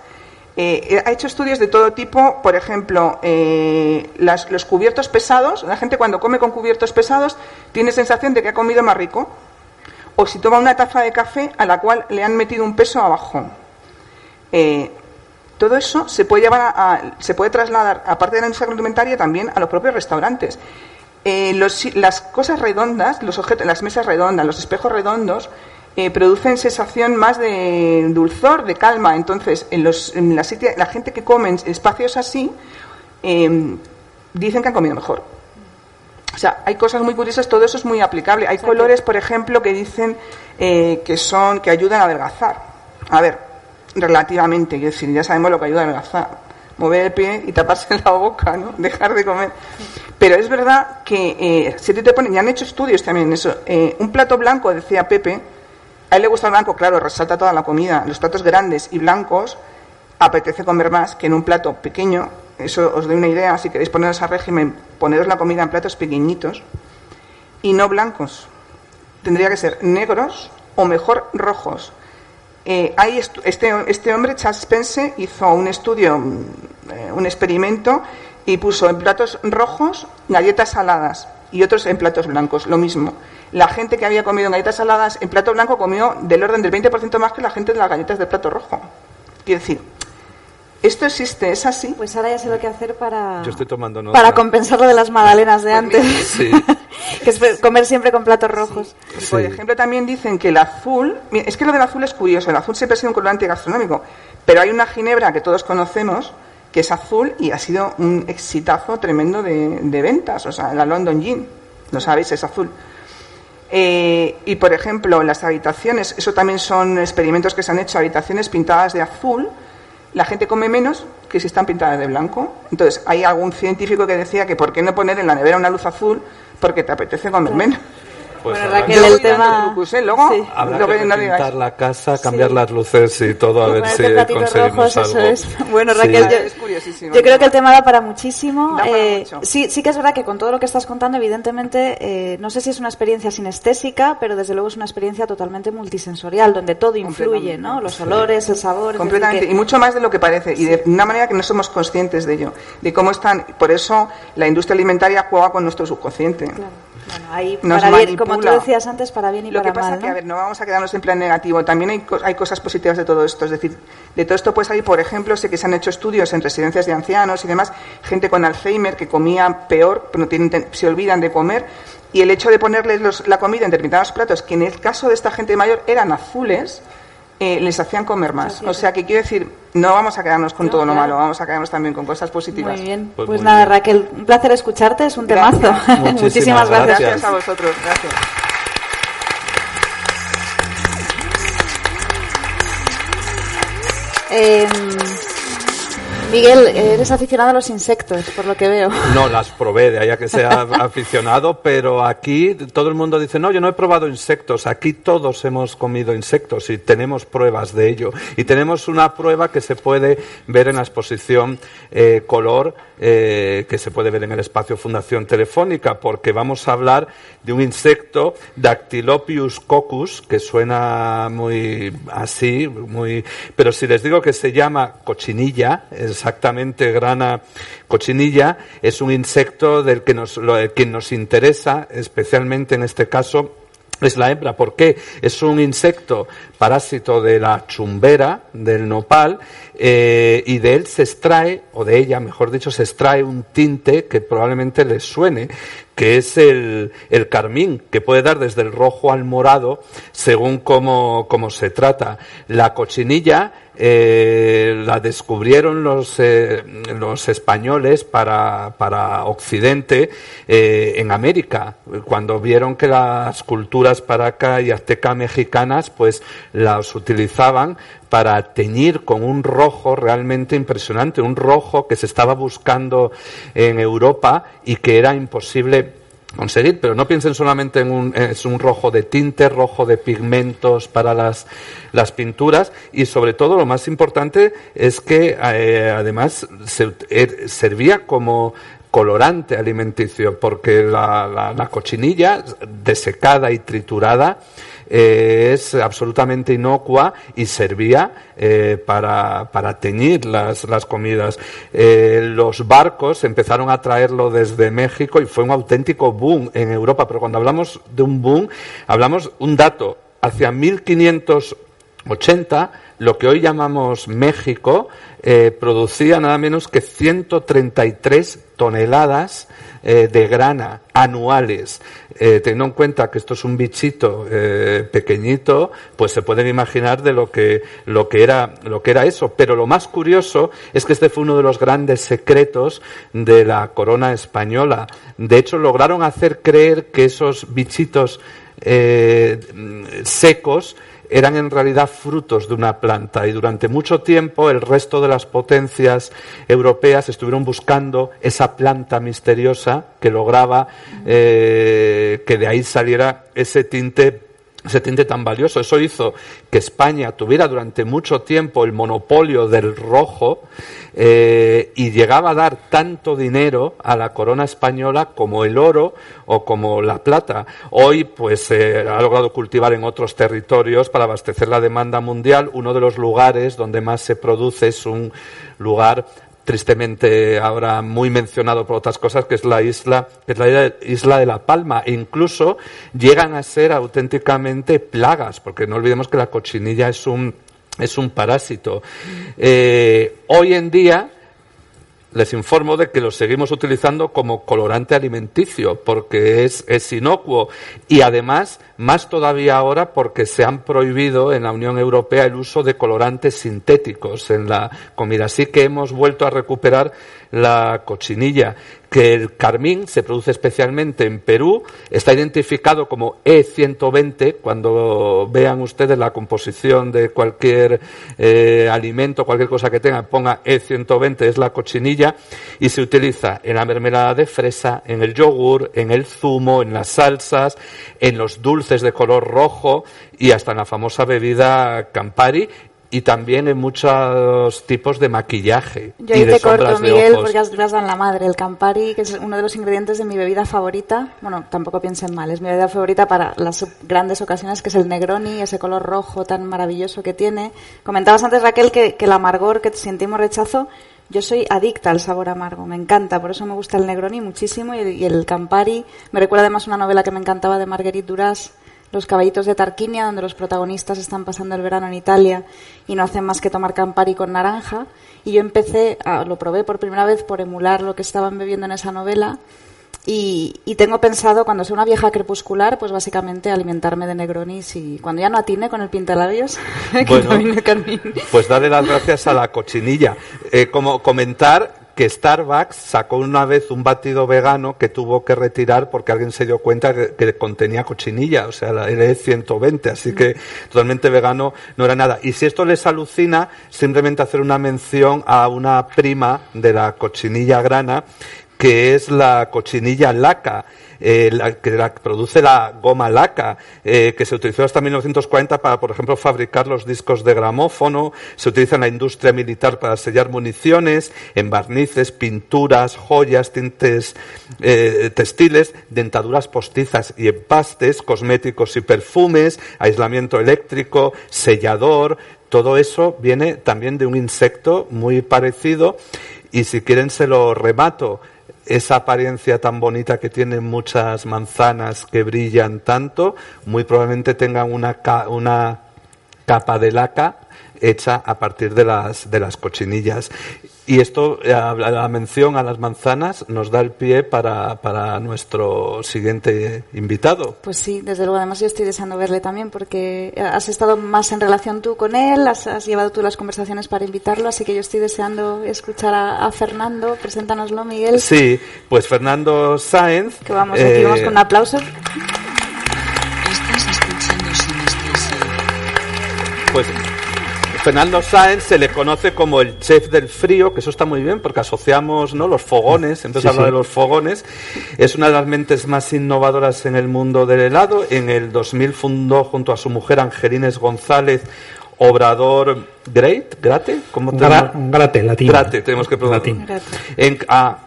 Eh, ha hecho estudios de todo tipo, por ejemplo, eh, los cubiertos pesados. La gente cuando come con cubiertos pesados tiene sensación de que ha comido más rico. O si toma una taza de café a la cual le han metido un peso abajo. Eh, todo eso se puede llevar a, se puede trasladar, aparte de la industria alimentaria, también a los propios restaurantes. Eh, las cosas redondas, los objetos, las mesas redondas, los espejos redondos, eh, producen sensación más de dulzor, de calma. Entonces, en, los, en la, sitia- la gente que come en espacios así, eh, dicen que han comido mejor. O sea, hay cosas muy curiosas, todo eso es muy aplicable. Hay colores, por ejemplo, que dicen eh, que son, que ayudan a adelgazar. A ver, relativamente, quiero decir, ya sabemos lo que ayuda a adelgazar. Mover el pie y taparse la boca, ¿no? Dejar de comer. Pero es verdad que eh, si te pones, ya han hecho estudios también eso. eh, un plato blanco, decía Pepe, a él le gusta el blanco, claro, resalta toda la comida. Los platos grandes y blancos apetece comer más que en un plato pequeño. Eso os doy una idea, si queréis poneros a régimen, poneros la comida en platos pequeñitos y no blancos. Tendría que ser negros o mejor rojos. Eh, hay este, este hombre, Charles Spence, hizo un estudio, mm, eh, un experimento y puso en platos rojos galletas saladas y otros en platos blancos, lo mismo. La gente que había comido en galletas saladas en plato blanco comió del orden del 20% más que la gente de las galletas de plato rojo. Quiero decir, esto existe, es así. Pues ahora ya sé lo que hacer para, Yo estoy tomando nota. para compensar lo de las magdalenas de antes, Sí. que es comer siempre con platos rojos. Por ejemplo, también dicen que el azul, mira, es que lo del azul es curioso, el azul siempre ha sido un colorante gastronómico, pero hay una ginebra que todos conocemos que es azul y ha sido un exitazo tremendo de, de ventas, o sea, la London Gin, lo sabéis, es azul. Eh, y por ejemplo, las habitaciones, eso también son experimentos que se han hecho, habitaciones pintadas de azul, la gente come menos que si están pintadas de blanco. Entonces, hay algún científico que decía que por qué no poner en la nevera una luz azul porque te apetece comer menos. Pues Bueno, Raquel, que- el tema... trucos, ¿eh? Luego, Sí. Habrá lo que que no digáis. pintar la casa, cambiar las luces y todo, a ver si conseguimos rojos, algo. eso es. Bueno, Sí. Raquel, yo, Es curiosísimo. yo creo que el tema da para muchísimo. Da para Eh, mucho. sí, sí que es verdad que con todo lo que estás contando, evidentemente, eh, no sé si es una experiencia sinestésica, pero desde luego es una experiencia totalmente multisensorial, donde todo influye, ¿no? Los olores, el sabor. Completamente, que- y mucho más de lo que parece, y de una manera que no somos conscientes de ello, de cómo están. Por eso la industria alimentaria juega con nuestro subconsciente. Claro, bueno, ahí Nos para bien, como tú decías antes, para bien y Lo para que pasa mal, que, ¿no? a ver, no vamos a quedarnos en plan negativo. También hay, hay cosas positivas de todo esto. Es decir, de todo esto, pues hay, por ejemplo, sé que se han hecho estudios en residencias de ancianos y demás, gente con Alzheimer que comía peor, pero no tienen, se olvidan de comer. Y el hecho de ponerles los- la comida en determinados platos, que en el caso de esta gente mayor eran azules, eh, les hacían comer más. O sea, que quiero decir, no vamos a quedarnos con No, todo lo claro. malo, vamos a quedarnos también con cosas positivas. Muy bien. Pues Pues, muy nada, bien. Raquel, un placer escucharte, es un Gracias. temazo. Muchísimas Muchísimas gracias. Gracias a vosotros, gracias. Eh, Miguel, eres aficionado a los insectos, por lo que veo. No, las probé, de ahí a que sea aficionado, pero aquí todo el mundo dice, no, yo no he probado insectos, aquí todos hemos comido insectos y tenemos pruebas de ello. Y tenemos una prueba que se puede ver en la exposición eh, Color, eh, que se puede ver en el espacio Fundación Telefónica, porque vamos a hablar de un insecto, Dactylopius coccus, que suena muy así, muy, pero si les digo que se llama cochinilla, exactamente grana cochinilla, es un insecto del que nos, lo, que nos interesa, especialmente en este caso, es la hembra. ¿Por qué? Es un insecto parásito de la chumbera, del nopal, eh, y de él se extrae, o de ella, mejor dicho, se extrae un tinte que probablemente les suene, que es el, el carmín, que puede dar desde el rojo al morado, según cómo, cómo se trata. La cochinilla eh, la descubrieron los, eh, los españoles para, para Occidente eh, en América, cuando vieron que las culturas paraca y azteca mexicanas pues las utilizaban para teñir con un rojo realmente impresionante, un rojo que se estaba buscando en Europa y que era imposible conseguir, pero no piensen solamente en un, es un rojo de tinte, rojo de pigmentos para las, las pinturas y sobre todo lo más importante es que eh, además se, eh, servía como colorante alimenticio porque la, la, la cochinilla desecada y triturada eh, es absolutamente inocua y servía eh, para, para teñir las, las comidas. Eh, los barcos empezaron a traerlo desde México y fue un auténtico boom en Europa, pero cuando hablamos de un boom, hablamos un dato, hacia 1580 lo que hoy llamamos México eh, producía nada menos que 133 toneladas eh, de grana anuales. Eh, teniendo en cuenta que esto es un bichito eh, pequeñito, pues se pueden imaginar de lo que, lo, que era, lo que era eso. Pero lo más curioso es que este fue uno de los grandes secretos de la corona española. De hecho, lograron hacer creer que esos bichitos eh, secos eran en realidad frutos de una planta. Y durante mucho tiempo el resto de las potencias europeas estuvieron buscando esa planta misteriosa que lograba eh, que de ahí saliera ese tinte ese tinte tan valioso. Eso hizo que España tuviera durante mucho tiempo el monopolio del rojo eh, y llegaba a dar tanto dinero a la corona española como el oro o como la plata. Hoy, pues, eh, ha logrado cultivar en otros territorios para abastecer la demanda mundial. Uno de los lugares donde más se produce es un lugar tristemente ahora muy mencionado por otras cosas, que es la isla, es la isla de La Palma. E incluso llegan a ser auténticamente plagas, porque no olvidemos que la cochinilla es un, es un parásito. Eh, hoy en día, les informo de que lo seguimos utilizando como colorante alimenticio porque es, es inocuo y además más todavía ahora porque se han prohibido en la Unión Europea el uso de colorantes sintéticos en la comida. Así que hemos vuelto a recuperar la cochinilla, que el carmín se produce especialmente en Perú, está identificado como E120, cuando vean ustedes la composición de cualquier eh, alimento, cualquier cosa que tengan, ponga E120, es la cochinilla, y se utiliza en la mermelada de fresa, en el yogur, en el zumo, en las salsas, en los dulces de color rojo y hasta en la famosa bebida Campari y también en muchos tipos de maquillaje. Yo y ahí de te corto, de Miguel, ojos. porque has, me has dado en la madre. El Campari, que es uno de los ingredientes de mi bebida favorita. Bueno, tampoco piensen mal, es mi bebida favorita para las grandes ocasiones, que es el Negroni, ese color rojo tan maravilloso que tiene. Comentabas antes, Raquel, que, que el amargor, que sentimos rechazo. Yo soy adicta al sabor amargo, me encanta, por eso me gusta el Negroni muchísimo y el, y el Campari. Me recuerda además una novela que me encantaba de Marguerite Duras, Los caballitos de Tarquinia, donde los protagonistas están pasando el verano en Italia y no hacen más que tomar Campari con naranja. Y yo empecé, a- lo probé por primera vez por emular lo que estaban bebiendo en esa novela. Y, y tengo pensado, cuando sea una vieja crepuscular, pues básicamente alimentarme de Negronis y cuando ya no atine con el pintalabios, que Bueno. Pues darle las gracias a la cochinilla. Eh, como comentar que Starbucks sacó una vez un batido vegano que tuvo que retirar porque alguien se dio cuenta que, contenía cochinilla, o sea, la LE120, así que totalmente vegano no era nada. Y si esto les alucina, simplemente hacer una mención a una prima de la cochinilla grana, que es la cochinilla laca, eh, la, que la produce la goma laca, eh, que se utilizó hasta 1940 para, por ejemplo, fabricar los discos de gramófono, se utiliza en la industria militar para sellar municiones, en barnices, pinturas, joyas, tintes eh, textiles, dentaduras postizas y empastes, cosméticos y perfumes, aislamiento eléctrico, sellador, todo eso viene también de un insecto muy parecido y si quieren se lo remato esa apariencia tan bonita que tienen muchas manzanas que brillan tanto, muy probablemente tengan una, una capa de laca hecha a partir de las, de las cochinillas. Y esto, eh, la mención a las manzanas, nos da el pie para, para nuestro siguiente invitado. Pues sí, desde luego. Además, yo estoy deseando verle también porque has estado más en relación tú con él, has, has llevado tú las conversaciones para invitarlo, así que yo estoy deseando escuchar a, a Fernando. Preséntanoslo, Miguel. Sí, pues Fernando Sáenz. Que vamos, aquí eh, vamos con un aplauso. Estás escuchando. Pues Fernando Sáenz se le conoce como el chef del frío, que eso está muy bien porque asociamos ¿no? los fogones, entonces Sí, habla sí. de los fogones. Es una de las mentes más innovadoras en el mundo del helado. En el 2000 fundó junto a su mujer Angelines González Obrador Great, Grate, ¿cómo te Gra- llamas? Grate, latín. Grate, tenemos que pronunciar. Latín. En- ah,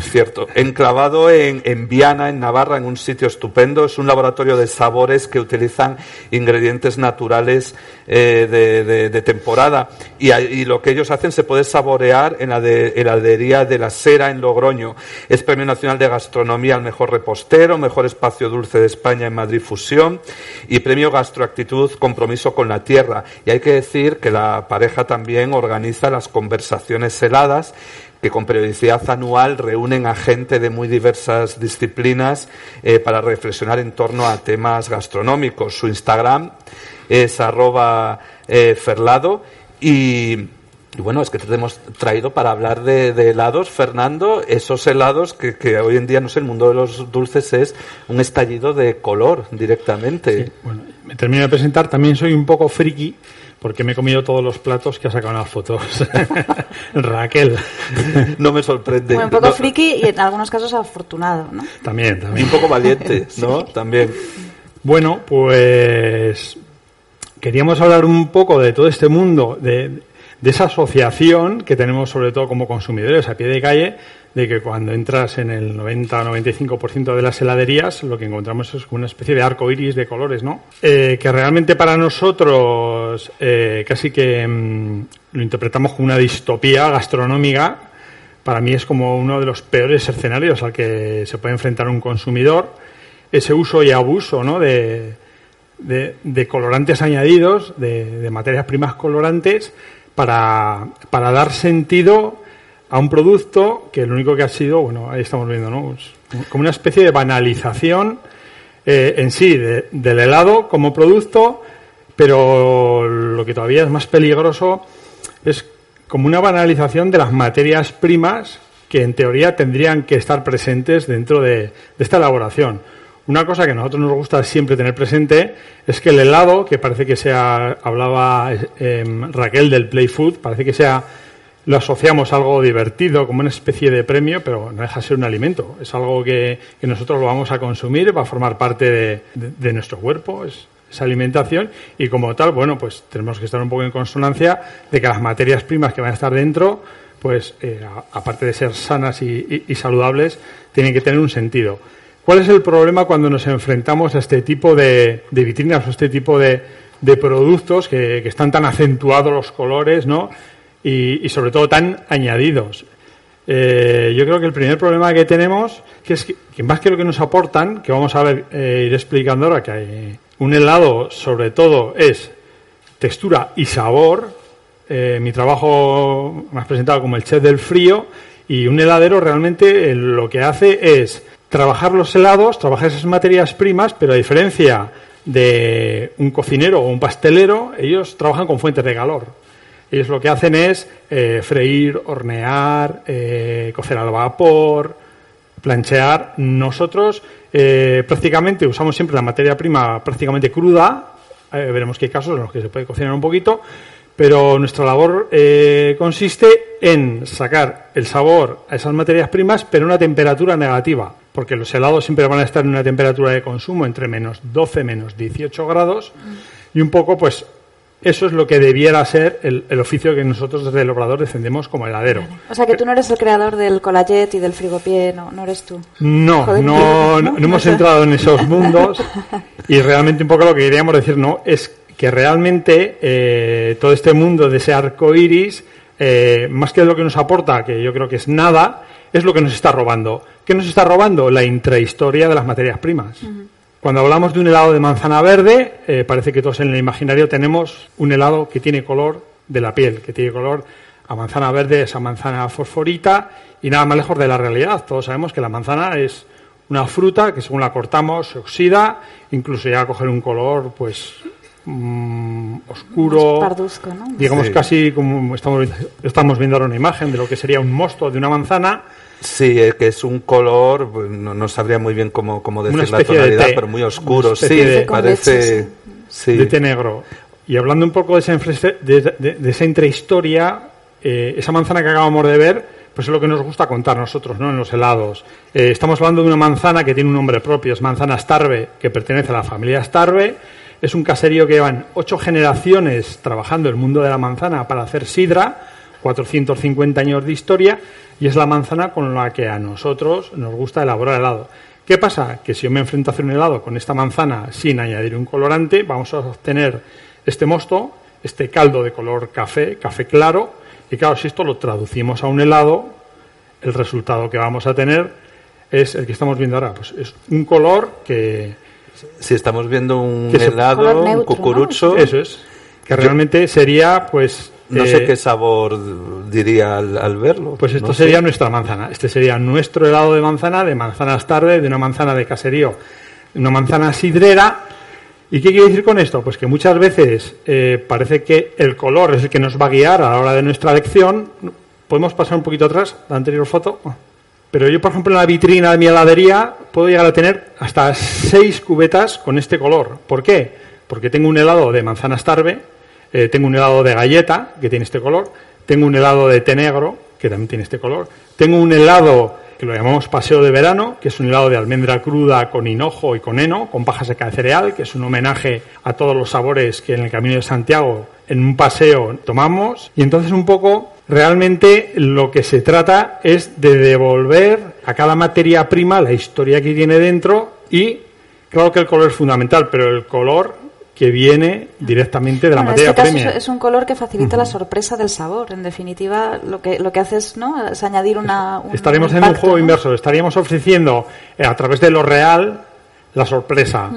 cierto. Enclavado en, en Viana, en Navarra, en un sitio estupendo. Es un laboratorio de sabores que utilizan ingredientes naturales eh, de, temporada. Y lo que ellos hacen se puede saborear en la de, heladería de la Sera, en Logroño. Es Premio Nacional de Gastronomía al Mejor Repostero, Mejor Espacio Dulce de España en Madrid Fusión y Premio Gastroactitud Compromiso con la Tierra. Y hay que decir que la pareja también organiza las conversaciones heladas que con periodicidad anual reúnen a gente de muy diversas disciplinas eh, para reflexionar en torno a temas gastronómicos. Su Instagram es arroba eh, ferlado y, bueno, es que te hemos traído para hablar de, helados, Fernando, esos helados que, que hoy en día, no sé, el mundo de los dulces es un estallido de color directamente. Bueno, me termino de presentar, también soy un poco friki porque me he comido todos los platos que ha sacado en las fotos. Raquel. No me sorprende. Bueno, un poco No, friki y en algunos casos afortunado, ¿no? También, y también. un poco valiente, ¿no? También. Bueno, pues queríamos hablar un poco de todo este mundo, de, de esa asociación que tenemos sobre todo como consumidores a pie de calle, de que cuando entras en el 90 o 95% de las heladerías, lo que encontramos es una especie de arco iris de colores, ¿no? Eh, que realmente para nosotros eh, casi que mm, lo interpretamos como una distopía gastronómica. Para mí es como uno de los peores escenarios al que se puede enfrentar un consumidor. Ese uso y abuso, ¿no? De, de, de colorantes añadidos, de, de materias primas colorantes, para, para dar sentido a un producto que lo único que ha sido, bueno, ahí estamos viendo, ¿no? Como una especie de banalización eh, en sí de- del helado como producto, pero lo que todavía es más peligroso es como una banalización de las materias primas que en teoría tendrían que estar presentes dentro de, esta elaboración. Una cosa que a nosotros nos gusta siempre tener presente es que el helado, que parece que sea, hablaba eh, Raquel del play food, parece que sea, lo asociamos a algo divertido, como una especie de premio, pero no deja de ser un alimento. Es algo que, que nosotros lo vamos a consumir, va a formar parte de, de- nuestro cuerpo, es, es alimentación y como tal, bueno, pues tenemos que estar un poco en consonancia de que las materias primas que van a estar dentro, pues eh, aparte de ser sanas y saludables, tienen que tener un sentido. ¿Cuál es el problema cuando nos enfrentamos a este tipo de, de vitrinas o este tipo de, de productos que, que están tan acentuados los colores, ¿no? Y, sobre todo tan añadidos. Eh, yo creo que el primer problema que tenemos, que es que, más que lo que nos aportan, que vamos a ver, eh, ir explicando ahora, que hay un helado sobre todo es textura y sabor. Eh, mi trabajo me has presentado como el chef del frío y un heladero realmente eh, lo que hace es trabajar los helados, trabajar esas materias primas, pero a diferencia de un cocinero o un pastelero, ellos trabajan con fuentes de calor. Ellos lo que hacen es eh, freír, hornear, eh, cocer al vapor, planchear. Nosotros eh, prácticamente usamos siempre la materia prima prácticamente cruda. Veremos que hay casos en los que se puede cocinar un poquito. Pero nuestra labor consiste en sacar el sabor a esas materias primas, pero a una temperatura negativa. Porque los helados siempre van a estar en una temperatura de consumo entre menos 12, menos 18 grados. Y un poco, pues, eso es lo que debiera ser el, el oficio que nosotros desde el Obrador defendemos como heladero. O sea que tú no eres el creador del collaget y del frigopié, no, no eres tú. No, Joder, no, ¿no? hemos entrado en esos mundos y realmente un poco lo que queríamos decir no es que realmente eh, todo este mundo de ese arco iris, eh, más que lo que nos aporta, que yo creo que es nada, es lo que nos está robando. ¿Qué nos está robando? La intrahistoria de las materias primas. Cuando hablamos de un helado de manzana verde, eh, parece que todos en el imaginario tenemos un helado que tiene color de la piel, que tiene color a manzana verde, esa manzana fosforita, y nada más lejos de la realidad. Todos sabemos que la manzana es una fruta que según la cortamos se oxida, incluso llega a coger un color pues mm, oscuro, Más parduzco, ¿no? digamos Sí. casi como estamos, estamos viendo ahora una imagen de lo que sería un mosto de una manzana, Sí, que es un color, no, no sabría muy bien cómo, cómo Una decir la de tonalidad, té. pero muy oscuro. Una Sí, de- parece. sí. de té negro. Y hablando un poco de esa, de- de esa intrahistoria, eh, esa manzana que acabamos de ver, pues es lo que nos gusta contar nosotros, ¿no? En los helados. Eh, estamos hablando de una manzana que tiene un nombre propio, es manzana Starve, que pertenece a la familia Starve. Es un caserío que llevan ocho generaciones trabajando el mundo de la manzana para hacer sidra, 450 años de historia, y es la manzana con la que a nosotros nos gusta elaborar helado. ¿Qué pasa? Que si yo me enfrento a hacer un helado con esta manzana sin añadir un colorante, vamos a obtener este mosto, este caldo de color café, café claro, y claro, si esto lo traducimos a un helado, el resultado que vamos a tener es el que estamos viendo ahora. Pues es un color que, Si estamos viendo un helado, un cucurucho, eso es, que realmente sería, pues, no eh, sé qué sabor diría al, al verlo. Pues esto no sé. sería nuestra manzana. Este sería nuestro helado de manzana, de manzanas tarde, de una manzana de caserío, una manzana sidrera. ¿Y qué quiere decir con esto? Pues que muchas veces eh, parece que el color es el que nos va a guiar a la hora de nuestra elección. Podemos pasar un poquito atrás, la anterior foto. Pero yo, por ejemplo, en la vitrina de mi heladería puedo llegar a tener hasta seis cubetas con este color. ¿Por qué? porque tengo un helado de manzana starve, eh, tengo un helado de galleta, que tiene este color, tengo un helado de té negro, que también tiene este color, tengo un helado que lo llamamos paseo de verano, que es un helado de almendra cruda con hinojo y con heno, con paja seca de cereal, que es un homenaje a todos los sabores que en el Camino de Santiago en un paseo tomamos. Y entonces un poco realmente lo que se trata es de devolver a cada materia prima la historia que tiene dentro y claro que el color es fundamental, pero el color que viene directamente de la Bueno, en materia este caso es- un color que facilita la sorpresa del sabor. En definitiva, lo que, lo que hace es, ¿no? es añadir una. un Estaríamos en un juego ¿no? inverso, estaríamos ofreciendo eh, a través de lo real la sorpresa.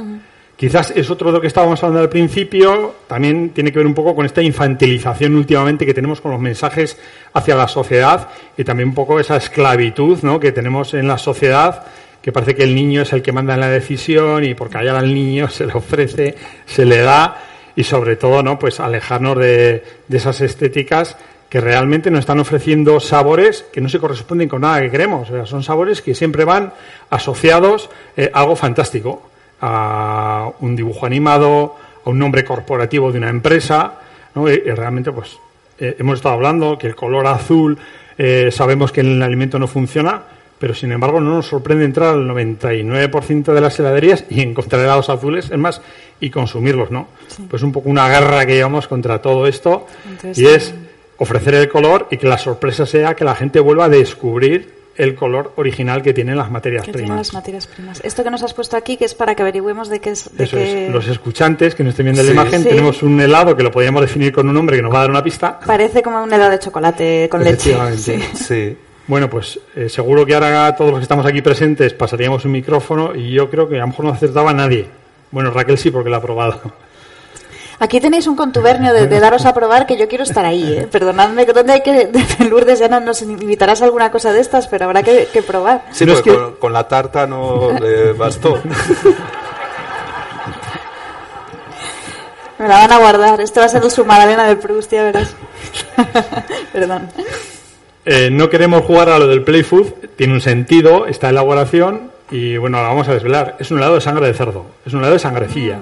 Quizás es otro de lo que estábamos hablando al principio, también tiene que ver un poco con esta infantilización últimamente que tenemos con los mensajes hacia la sociedad y también un poco esa esclavitud ¿no? que tenemos en la sociedad, que parece que el niño es el que manda en la decisión y por callar al niño se le ofrece, se le da y sobre todo no pues alejarnos de, de esas estéticas que realmente nos están ofreciendo sabores que no se corresponden con nada que queremos. Son sabores que siempre van asociados eh, a algo fantástico, a un dibujo animado, a un nombre corporativo de una empresa. ¿no? Y, y realmente, pues, eh, hemos estado hablando que el color azul eh, sabemos que en el alimento no funciona, pero sin embargo no nos sorprende entrar al 99% de las heladerías y encontrar helados azules, es más, y consumirlos, ¿no? Pues un poco una guerra que llevamos contra todo esto Entonces, y es ofrecer el color y que la sorpresa sea que la gente vuelva a descubrir el color original que tienen las materias Que primas. las materias primas. Esto que nos has puesto aquí, que es para que averigüemos de qué es. De Eso qué... es, los escuchantes que no estén viendo Sí. la imagen, Sí. tenemos un helado que lo podríamos definir con un nombre que nos va a dar una pista. Parece como un helado de chocolate con leche. Efectivamente. Sí. Bueno, pues eh, seguro que ahora todos los que estamos aquí presentes pasaríamos un micrófono y yo creo que a lo mejor no acertaba nadie. Bueno, Raquel sí, porque la ha probado. Aquí tenéis un contubernio de, de daros a probar que yo quiero estar ahí. ¿eh? Perdonadme, ¿dónde hay que.? de Lourdes ya no nos invitarás a alguna cosa de estas, pero habrá que, que probar. Sí, porque con, con la tarta no le bastó. Me la van a guardar. Esto va a ser su magdalena del Proust, ya verás. Perdón. Eh, no queremos jugar a lo del play food, tiene un sentido esta elaboración y bueno, la vamos a desvelar. Es un helado de sangre de cerdo, es un helado de sangrecilla.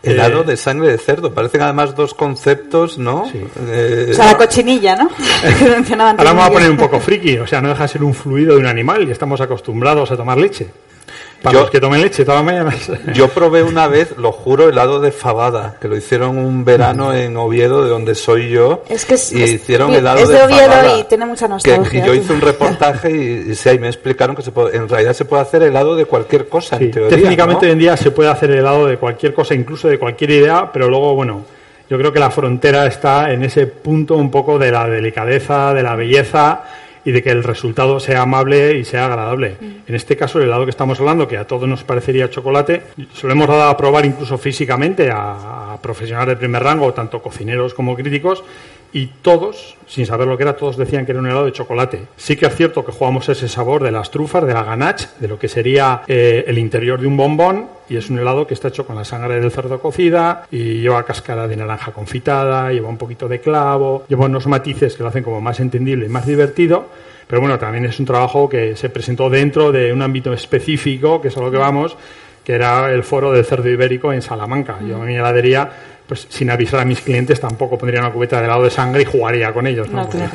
Helado Eh, de sangre de cerdo. Parecen además dos conceptos, ¿no? Eh, O sea, la cochinilla, ¿no? Ahora vamos a poner un poco friki, o sea, no deja de ser un fluido de un animal y estamos acostumbrados a tomar leche. Para Yo- los que tomen leche todas las mañanas. Yo probé una vez, lo juro, helado de fabada, que lo hicieron un verano en Oviedo, de donde soy yo. Es que es, y es- hicieron es helado de de, Oviedo fabada. y tiene mucha Que, nostalgia. y yo hice un reportaje y, y sí, ahí me explicaron que se puede- en realidad se puede hacer helado de cualquier cosa, en teoría. Técnicamente ¿no? hoy en día se puede hacer helado de cualquier cosa, incluso de cualquier idea, pero luego, bueno, yo creo que la frontera está en ese punto un poco de la delicadeza, de la belleza y de que el resultado sea amable y sea agradable. En este caso, el helado que estamos hablando, que a todos nos parecería chocolate, se lo hemos dado a probar incluso físicamente a, a profesionales de primer rango, tanto cocineros como críticos, y todos, sin saber lo que era, todos decían que era un helado de chocolate. Sí que es cierto que jugamos ese sabor de las trufas, de la ganache, de lo que sería eh, el interior de un bombón, y es un helado que está hecho con la sangre del cerdo cocida, y lleva cáscara de naranja confitada, lleva un poquito de clavo, lleva unos matices que lo hacen como más entendible y más divertido, pero bueno, también es un trabajo que se presentó dentro de un ámbito específico, que es a lo que vamos, que era el foro del cerdo ibérico en Salamanca. Yo en mi heladería, pues sin avisar a mis clientes, tampoco pondría una cubeta de helado de sangre y jugaría con ellos. No, No, Porque- claro.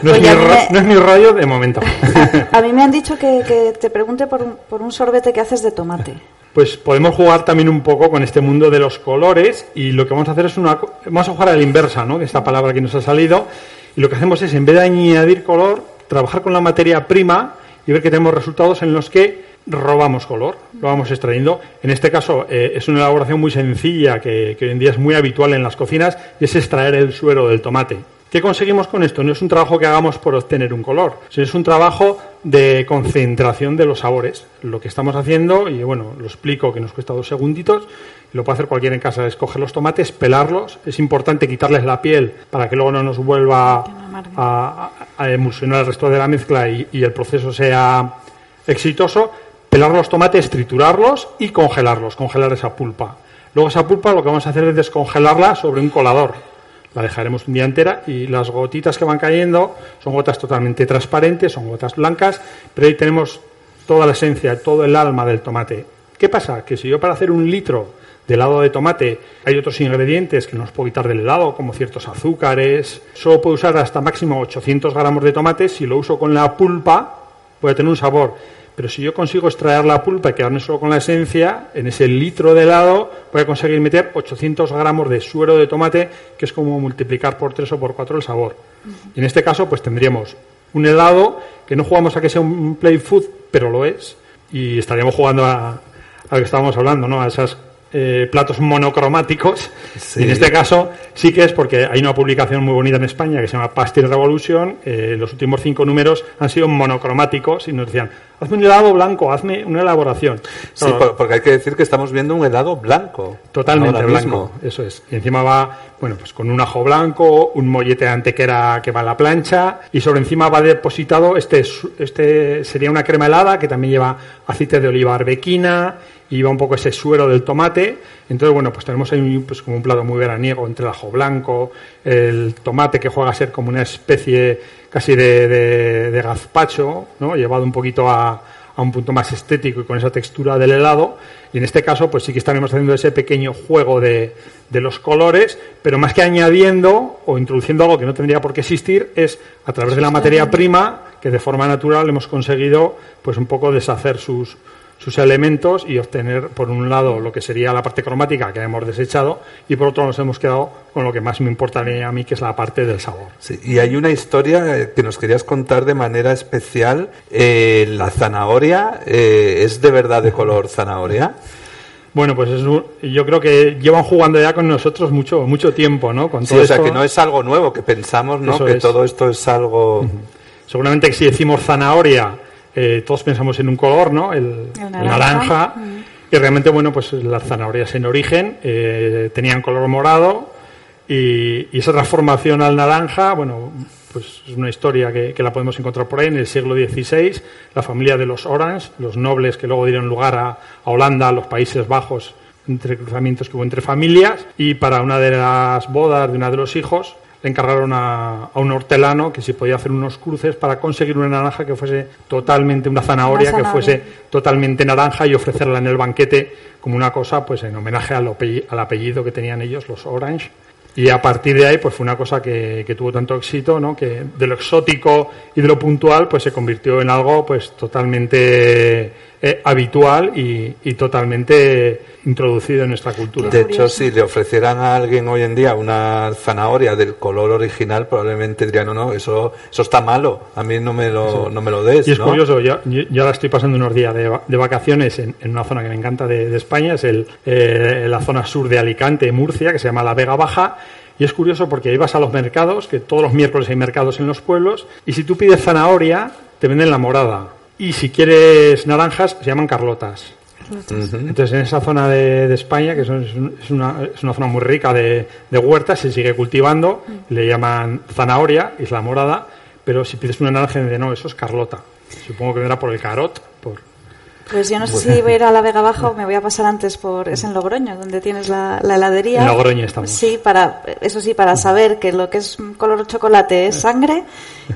no es, mi me- no es mi rollo de momento. A mí me han dicho que, que te pregunte por un, por un sorbete que haces de tomate. Pues podemos jugar también un poco con este mundo de los colores y lo que vamos a hacer es una... Vamos a jugar a la inversa, ¿no? Esta palabra que nos ha salido. Y lo que hacemos es, en vez de añadir color, trabajar con la materia prima y ver que tenemos resultados en los que robamos color, lo vamos extrayendo. En este caso eh, es una elaboración muy sencilla que, que hoy en día es muy habitual en las cocinas y es extraer el suero del tomate. ¿Qué conseguimos con esto? No es un trabajo que hagamos por obtener un color, sino es un trabajo de concentración de los sabores. Lo que estamos haciendo, y bueno, lo explico que nos cuesta dos segunditos, lo puede hacer cualquiera en casa, es coger los tomates, pelarlos, es importante quitarles la piel para que luego no nos vuelva a, a- a emulsionar el resto de la mezcla y, y el proceso sea exitoso, pelar los tomates, triturarlos y congelarlos, congelar esa pulpa. Luego esa pulpa lo que vamos a hacer es descongelarla sobre un colador. La dejaremos un día entera y las gotitas que van cayendo son gotas totalmente transparentes, son gotas blancas, pero ahí tenemos toda la esencia, todo el alma del tomate. ¿Qué pasa? Que si yo para hacer un litro de helado de tomate hay otros ingredientes que no puedo quitar del helado, como ciertos azúcares. Solo puedo usar hasta máximo 800 gramos de tomate. Si lo uso con la pulpa, puede tener un sabor. Pero si yo consigo extraer la pulpa y quedarme solo con la esencia, en ese litro de helado voy a conseguir meter 800 gramos de suero de tomate, que es como multiplicar por 3 o por 4 el sabor. Y en este caso, pues tendríamos un helado que no jugamos a que sea un play food, pero lo es. Y estaríamos jugando a, a lo que estábamos hablando, ¿no? A esas eh, platos monocromáticos. Sí. Y en este caso sí que es porque hay una publicación muy bonita en España que se llama Pastel Revolution. Eh, los últimos cinco números han sido monocromáticos y nos decían, hazme un helado blanco, hazme una elaboración. Sí, Claro, porque hay que decir que estamos viendo un helado blanco. Totalmente blanco, eso es. Y encima va, bueno, pues con un ajo blanco, un mollete de antequera que va a la plancha y sobre encima va depositado este, este sería una crema helada que también lleva aceite de oliva arbequina y lleva un poco ese suero del tomate. Entonces, bueno, pues tenemos ahí pues como un plato muy veraniego entre el ajo blanco, el tomate que juega a ser como una especie casi de, de, de gazpacho, ¿no? Llevado un poquito a, a un punto más estético y con esa textura del helado. Y en este caso, pues sí que estaremos haciendo ese pequeño juego de, de los colores, pero más que añadiendo o introduciendo algo que no tendría por qué existir, es a través de la materia prima que de forma natural hemos conseguido, pues un poco deshacer sus, sus elementos y obtener, por un lado, lo que sería la parte cromática que hemos desechado y por otro nos hemos quedado con lo que más me importaría a mí, que es la parte del sabor. Sí, y hay una historia eh, que nos querías contar de manera especial. Eh, la zanahoria eh, es de verdad de color zanahoria. Bueno, pues es un- yo creo que llevan jugando ya con nosotros mucho mucho tiempo, ¿no? Con Sí, todo o sea esto- que no es algo nuevo, que pensamos, ¿no? Eso que es. todo esto es algo. Seguramente que si decimos zanahoria, eh, todos pensamos en un color, ¿no? El, El el naranja. naranja. Y realmente, bueno, pues las zanahorias en origen eh, tenían color morado y, y esa transformación al naranja, bueno, pues es una historia que, que la podemos encontrar por ahí en el siglo XVI. La familia de los Orange, los nobles que luego dieron lugar a, a Holanda, a los Países Bajos, entre cruzamientos que hubo entre familias. Y para una de las bodas de una de los hijos, le encargaron a, a un hortelano que si podía hacer unos cruces para conseguir una naranja que fuese totalmente una zanahoria, Una que fuese totalmente naranja y ofrecerla en el banquete como una cosa pues en homenaje al, al apellido que tenían ellos los Orange. Y a partir de ahí pues fue una cosa que, que tuvo tanto éxito no que de lo exótico y de lo puntual pues se convirtió en algo pues totalmente eh, habitual y, y totalmente introducido en nuestra cultura De hecho, si le ofrecieran a alguien hoy en día una zanahoria del color original, probablemente dirían, no, no, eso, eso está malo, a mí no me lo, no me lo des. Y es ¿no? curioso, yo, yo, yo ahora estoy pasando unos días de, de vacaciones en, en una zona que me encanta de, de España, es el, eh, la zona sur de Alicante, Murcia, que se llama la Vega Baja. Y es curioso porque ahí vas a los mercados, que todos los miércoles hay mercados en los pueblos, y si tú pides zanahoria, te venden la morada. Y si quieres naranjas, se llaman carlotas. Entonces, en esa zona de, de España, que son- es, un- es una, es una zona muy rica de, de huertas, se sigue cultivando, le llaman zanahoria, es la morada, pero si pides una naranja, de no, eso es carlota. Supongo que vendrá por el carot. Pues yo no sé si voy a ir a la Vega Baja o me voy a pasar antes por... Es en Logroño, donde tienes la, la heladería. En Logroño estamos. Sí, para, eso sí, para saber que lo que es color chocolate es sangre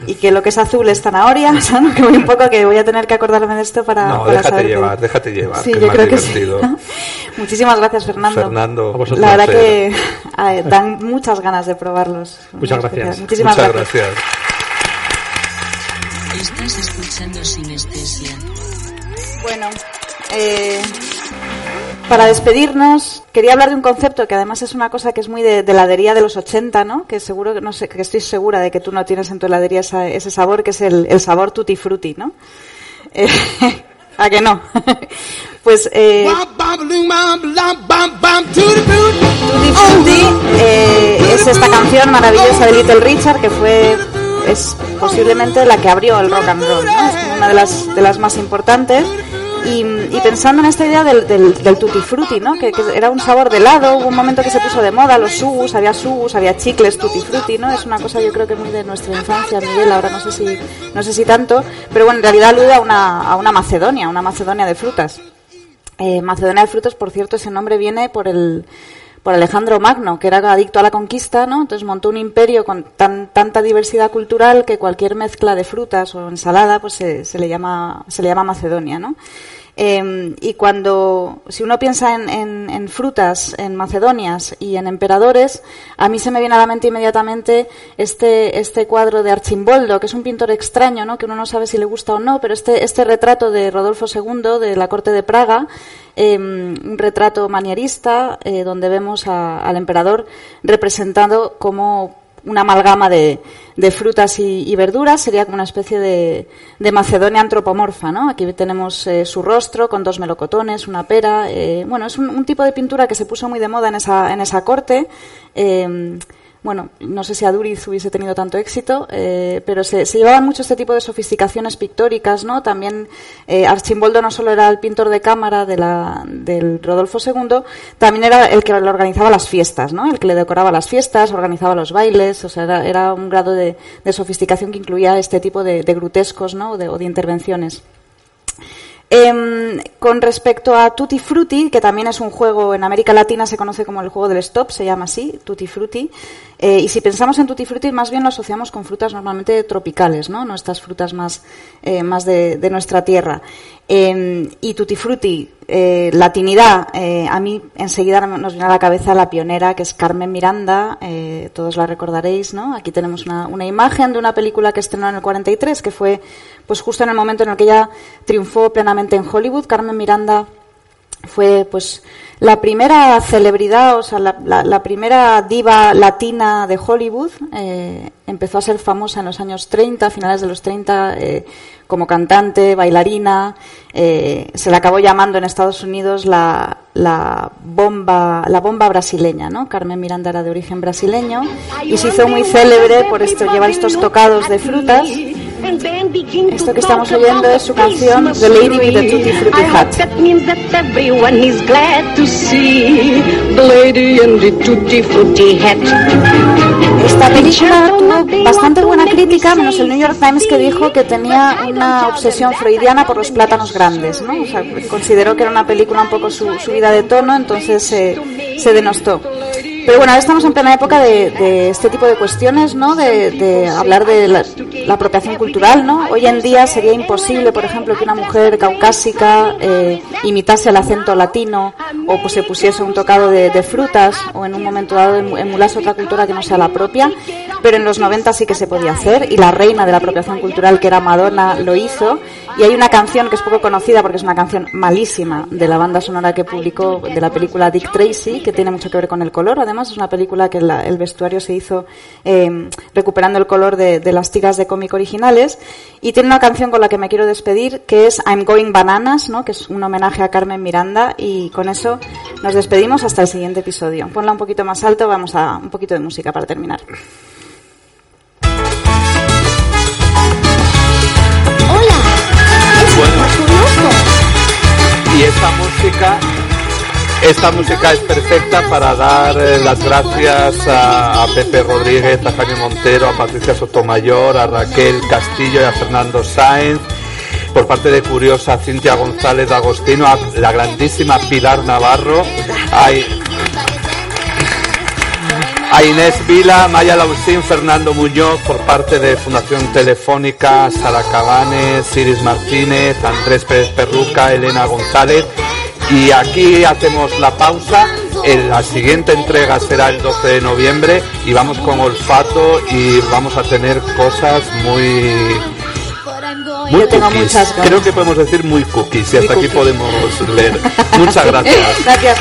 y que lo que es azul es zanahoria. O sea, ¿no? que voy un poco que voy a tener que acordarme de esto para, No, para déjate saber que- llevar, déjate llevar, Sí, que yo es más creo que sí. divertido. Muchísimas gracias, Fernando. Fernando, vosotros. La verdad que eh, dan muchas ganas de probarlos. Muchas gracias. especial. Muchísimas Muchas gracias. gracias. Estás escuchando Sinestesia. Bueno, eh, para despedirnos, quería hablar de un concepto que además es una cosa que es muy de, de heladería de los 80, ¿no? Que seguro que no sé, que estoy segura de que tú no tienes en tu heladería esa- ese sabor, que es el, el sabor tutti frutti, ¿no? Eh, ¿A que no? pues eh, Tutti Frutti eh, es esta canción maravillosa de Little Richard que fue es posiblemente la que abrió el rock and roll, ¿no? Es una de las, de las más importantes. Y, y pensando en esta idea del, del, del frutti, ¿no? Que, que era un sabor de helado, hubo un momento que se puso de moda los sugus, había sugus, había chicles tutti frutti, ¿no? Es una cosa yo creo que muy de nuestra infancia, Miguel, ahora no sé si, no sé si tanto, pero bueno, en realidad alude a una, a una Macedonia, una Macedonia de frutas. Eh, Macedonia de frutos, por cierto, ese nombre viene por el por Alejandro Magno, que era adicto a la conquista, ¿no? Entonces montó un imperio con tan, tanta diversidad cultural que cualquier mezcla de frutas o ensalada, pues se, se le llama se le llama Macedonia, ¿no? Eh, y cuando, si uno piensa en, en, frutas, en macedonias y en emperadores, a mí se me viene a la mente inmediatamente este, este cuadro de Archimboldo, que es un pintor extraño, ¿no? que uno no sabe si le gusta o no, pero este, este retrato de Rodolfo II de la corte de Praga, eh, un retrato manierista eh, donde vemos a, al emperador representado como una amalgama de, de frutas y, y, verduras, sería como una especie de, de Macedonia antropomorfa, ¿no? Aquí tenemos eh, su rostro con dos melocotones, una pera, eh, bueno, es un, tipo de pintura que se puso muy de moda en esa, en esa corte. Eh, bueno, no sé si Aduriz hubiese tenido tanto éxito, eh, pero se, llevaban mucho este tipo de sofisticaciones pictóricas, ¿no? También eh, Archimboldo no solo era el pintor de cámara de la, del Rodolfo II, también era el que le organizaba las fiestas, ¿no? El que le decoraba las fiestas, organizaba los bailes, o sea, era, era un grado de, sofisticación que incluía este tipo de, grutescos, ¿no? O de intervenciones. Eh, con respecto a Tutti Frutti, que también es un juego en América Latina se conoce como el juego del stop, se llama así, Tutti Frutti. Eh, y si pensamos en Tutti Frutti, más bien lo asociamos con frutas normalmente tropicales, ¿no? Estas frutas más, eh, más de, nuestra tierra. Eh, y Tutti Frutti, eh, latinidad, eh, a mí enseguida nos viene a la cabeza la pionera que es Carmen Miranda, eh, todos la recordaréis, ¿no? Aquí tenemos una, una, imagen de una película que estrenó en el 43, que fue pues justo en el momento en el que ella triunfó plenamente en Hollywood. Carmen Miranda fue pues la primera celebridad, o sea, la, la, primera diva latina de Hollywood. Eh, empezó a ser famosa en los años 30, finales de los 30, eh, como cantante, bailarina. Eh, se le acabó llamando en Estados Unidos la, la, bomba, la bomba brasileña, ¿no? Carmen Miranda era de origen brasileño y se hizo muy célebre por esto, llevar estos tocados de frutas. Esto que estamos oyendo es su canción The Lady with the Tutti Frutti Hat. Esta película tuvo bastante buena crítica, menos el New York Times que dijo que tenía una obsesión freudiana por los plátanos grandes, ¿no? O sea, consideró que era una película un poco su, subida de tono, entonces se, se denostó. Pero bueno, ahora estamos en plena época de, de este tipo de cuestiones, ¿no? De, de hablar de la, la, apropiación cultural, ¿no? Hoy en día sería imposible, por ejemplo, que una mujer caucásica eh, imitase el acento latino o pues se pusiese un tocado de, de, frutas o en un momento dado emulase otra cultura que no sea la propia. Pero en los 90 sí que se podía hacer y la reina de la apropiación cultural, que era Madonna, lo hizo. Y hay una canción que es poco conocida porque es una canción malísima de la banda sonora que publicó de la película Dick Tracy, que tiene mucho que ver con el color. Además, es una película que el vestuario se hizo eh, recuperando el color de, de, las tiras de cómic originales. Y tiene una canción con la que me quiero despedir, que es I'm Going Bananas, ¿no? que es un homenaje a Carmen Miranda. Y con eso nos despedimos hasta el siguiente episodio. Ponla un poquito más alto, vamos a un poquito de música para terminar. Y esta música, esta música es perfecta para dar eh, las gracias a, Pepe Rodríguez, a Jaime Montero, a Patricia Sotomayor, a Raquel Castillo y a Fernando Sáenz. Por parte de Curiosa, Cintia González Agostino, a la grandísima Pilar Navarro, hay a Inés Vila, Maya Lausín, Fernando Muñoz, por parte de Fundación Telefónica, Sara Cabanes, Iris Martínez, Andrés Pérez Perruca, Elena González. Y aquí hacemos la pausa. En la siguiente entrega será el 12 de noviembre y vamos con olfato y vamos a tener cosas muy muy cookies. Creo que podemos decir muy cookies y hasta aquí podemos leer. Muchas gracias. gracias.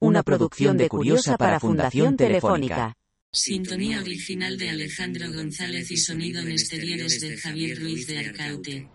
Una producción de Curiosa para Fundación Telefónica. Sintonía original de Alejandro González y sonido en exteriores de Javier Ruiz de Arcaute.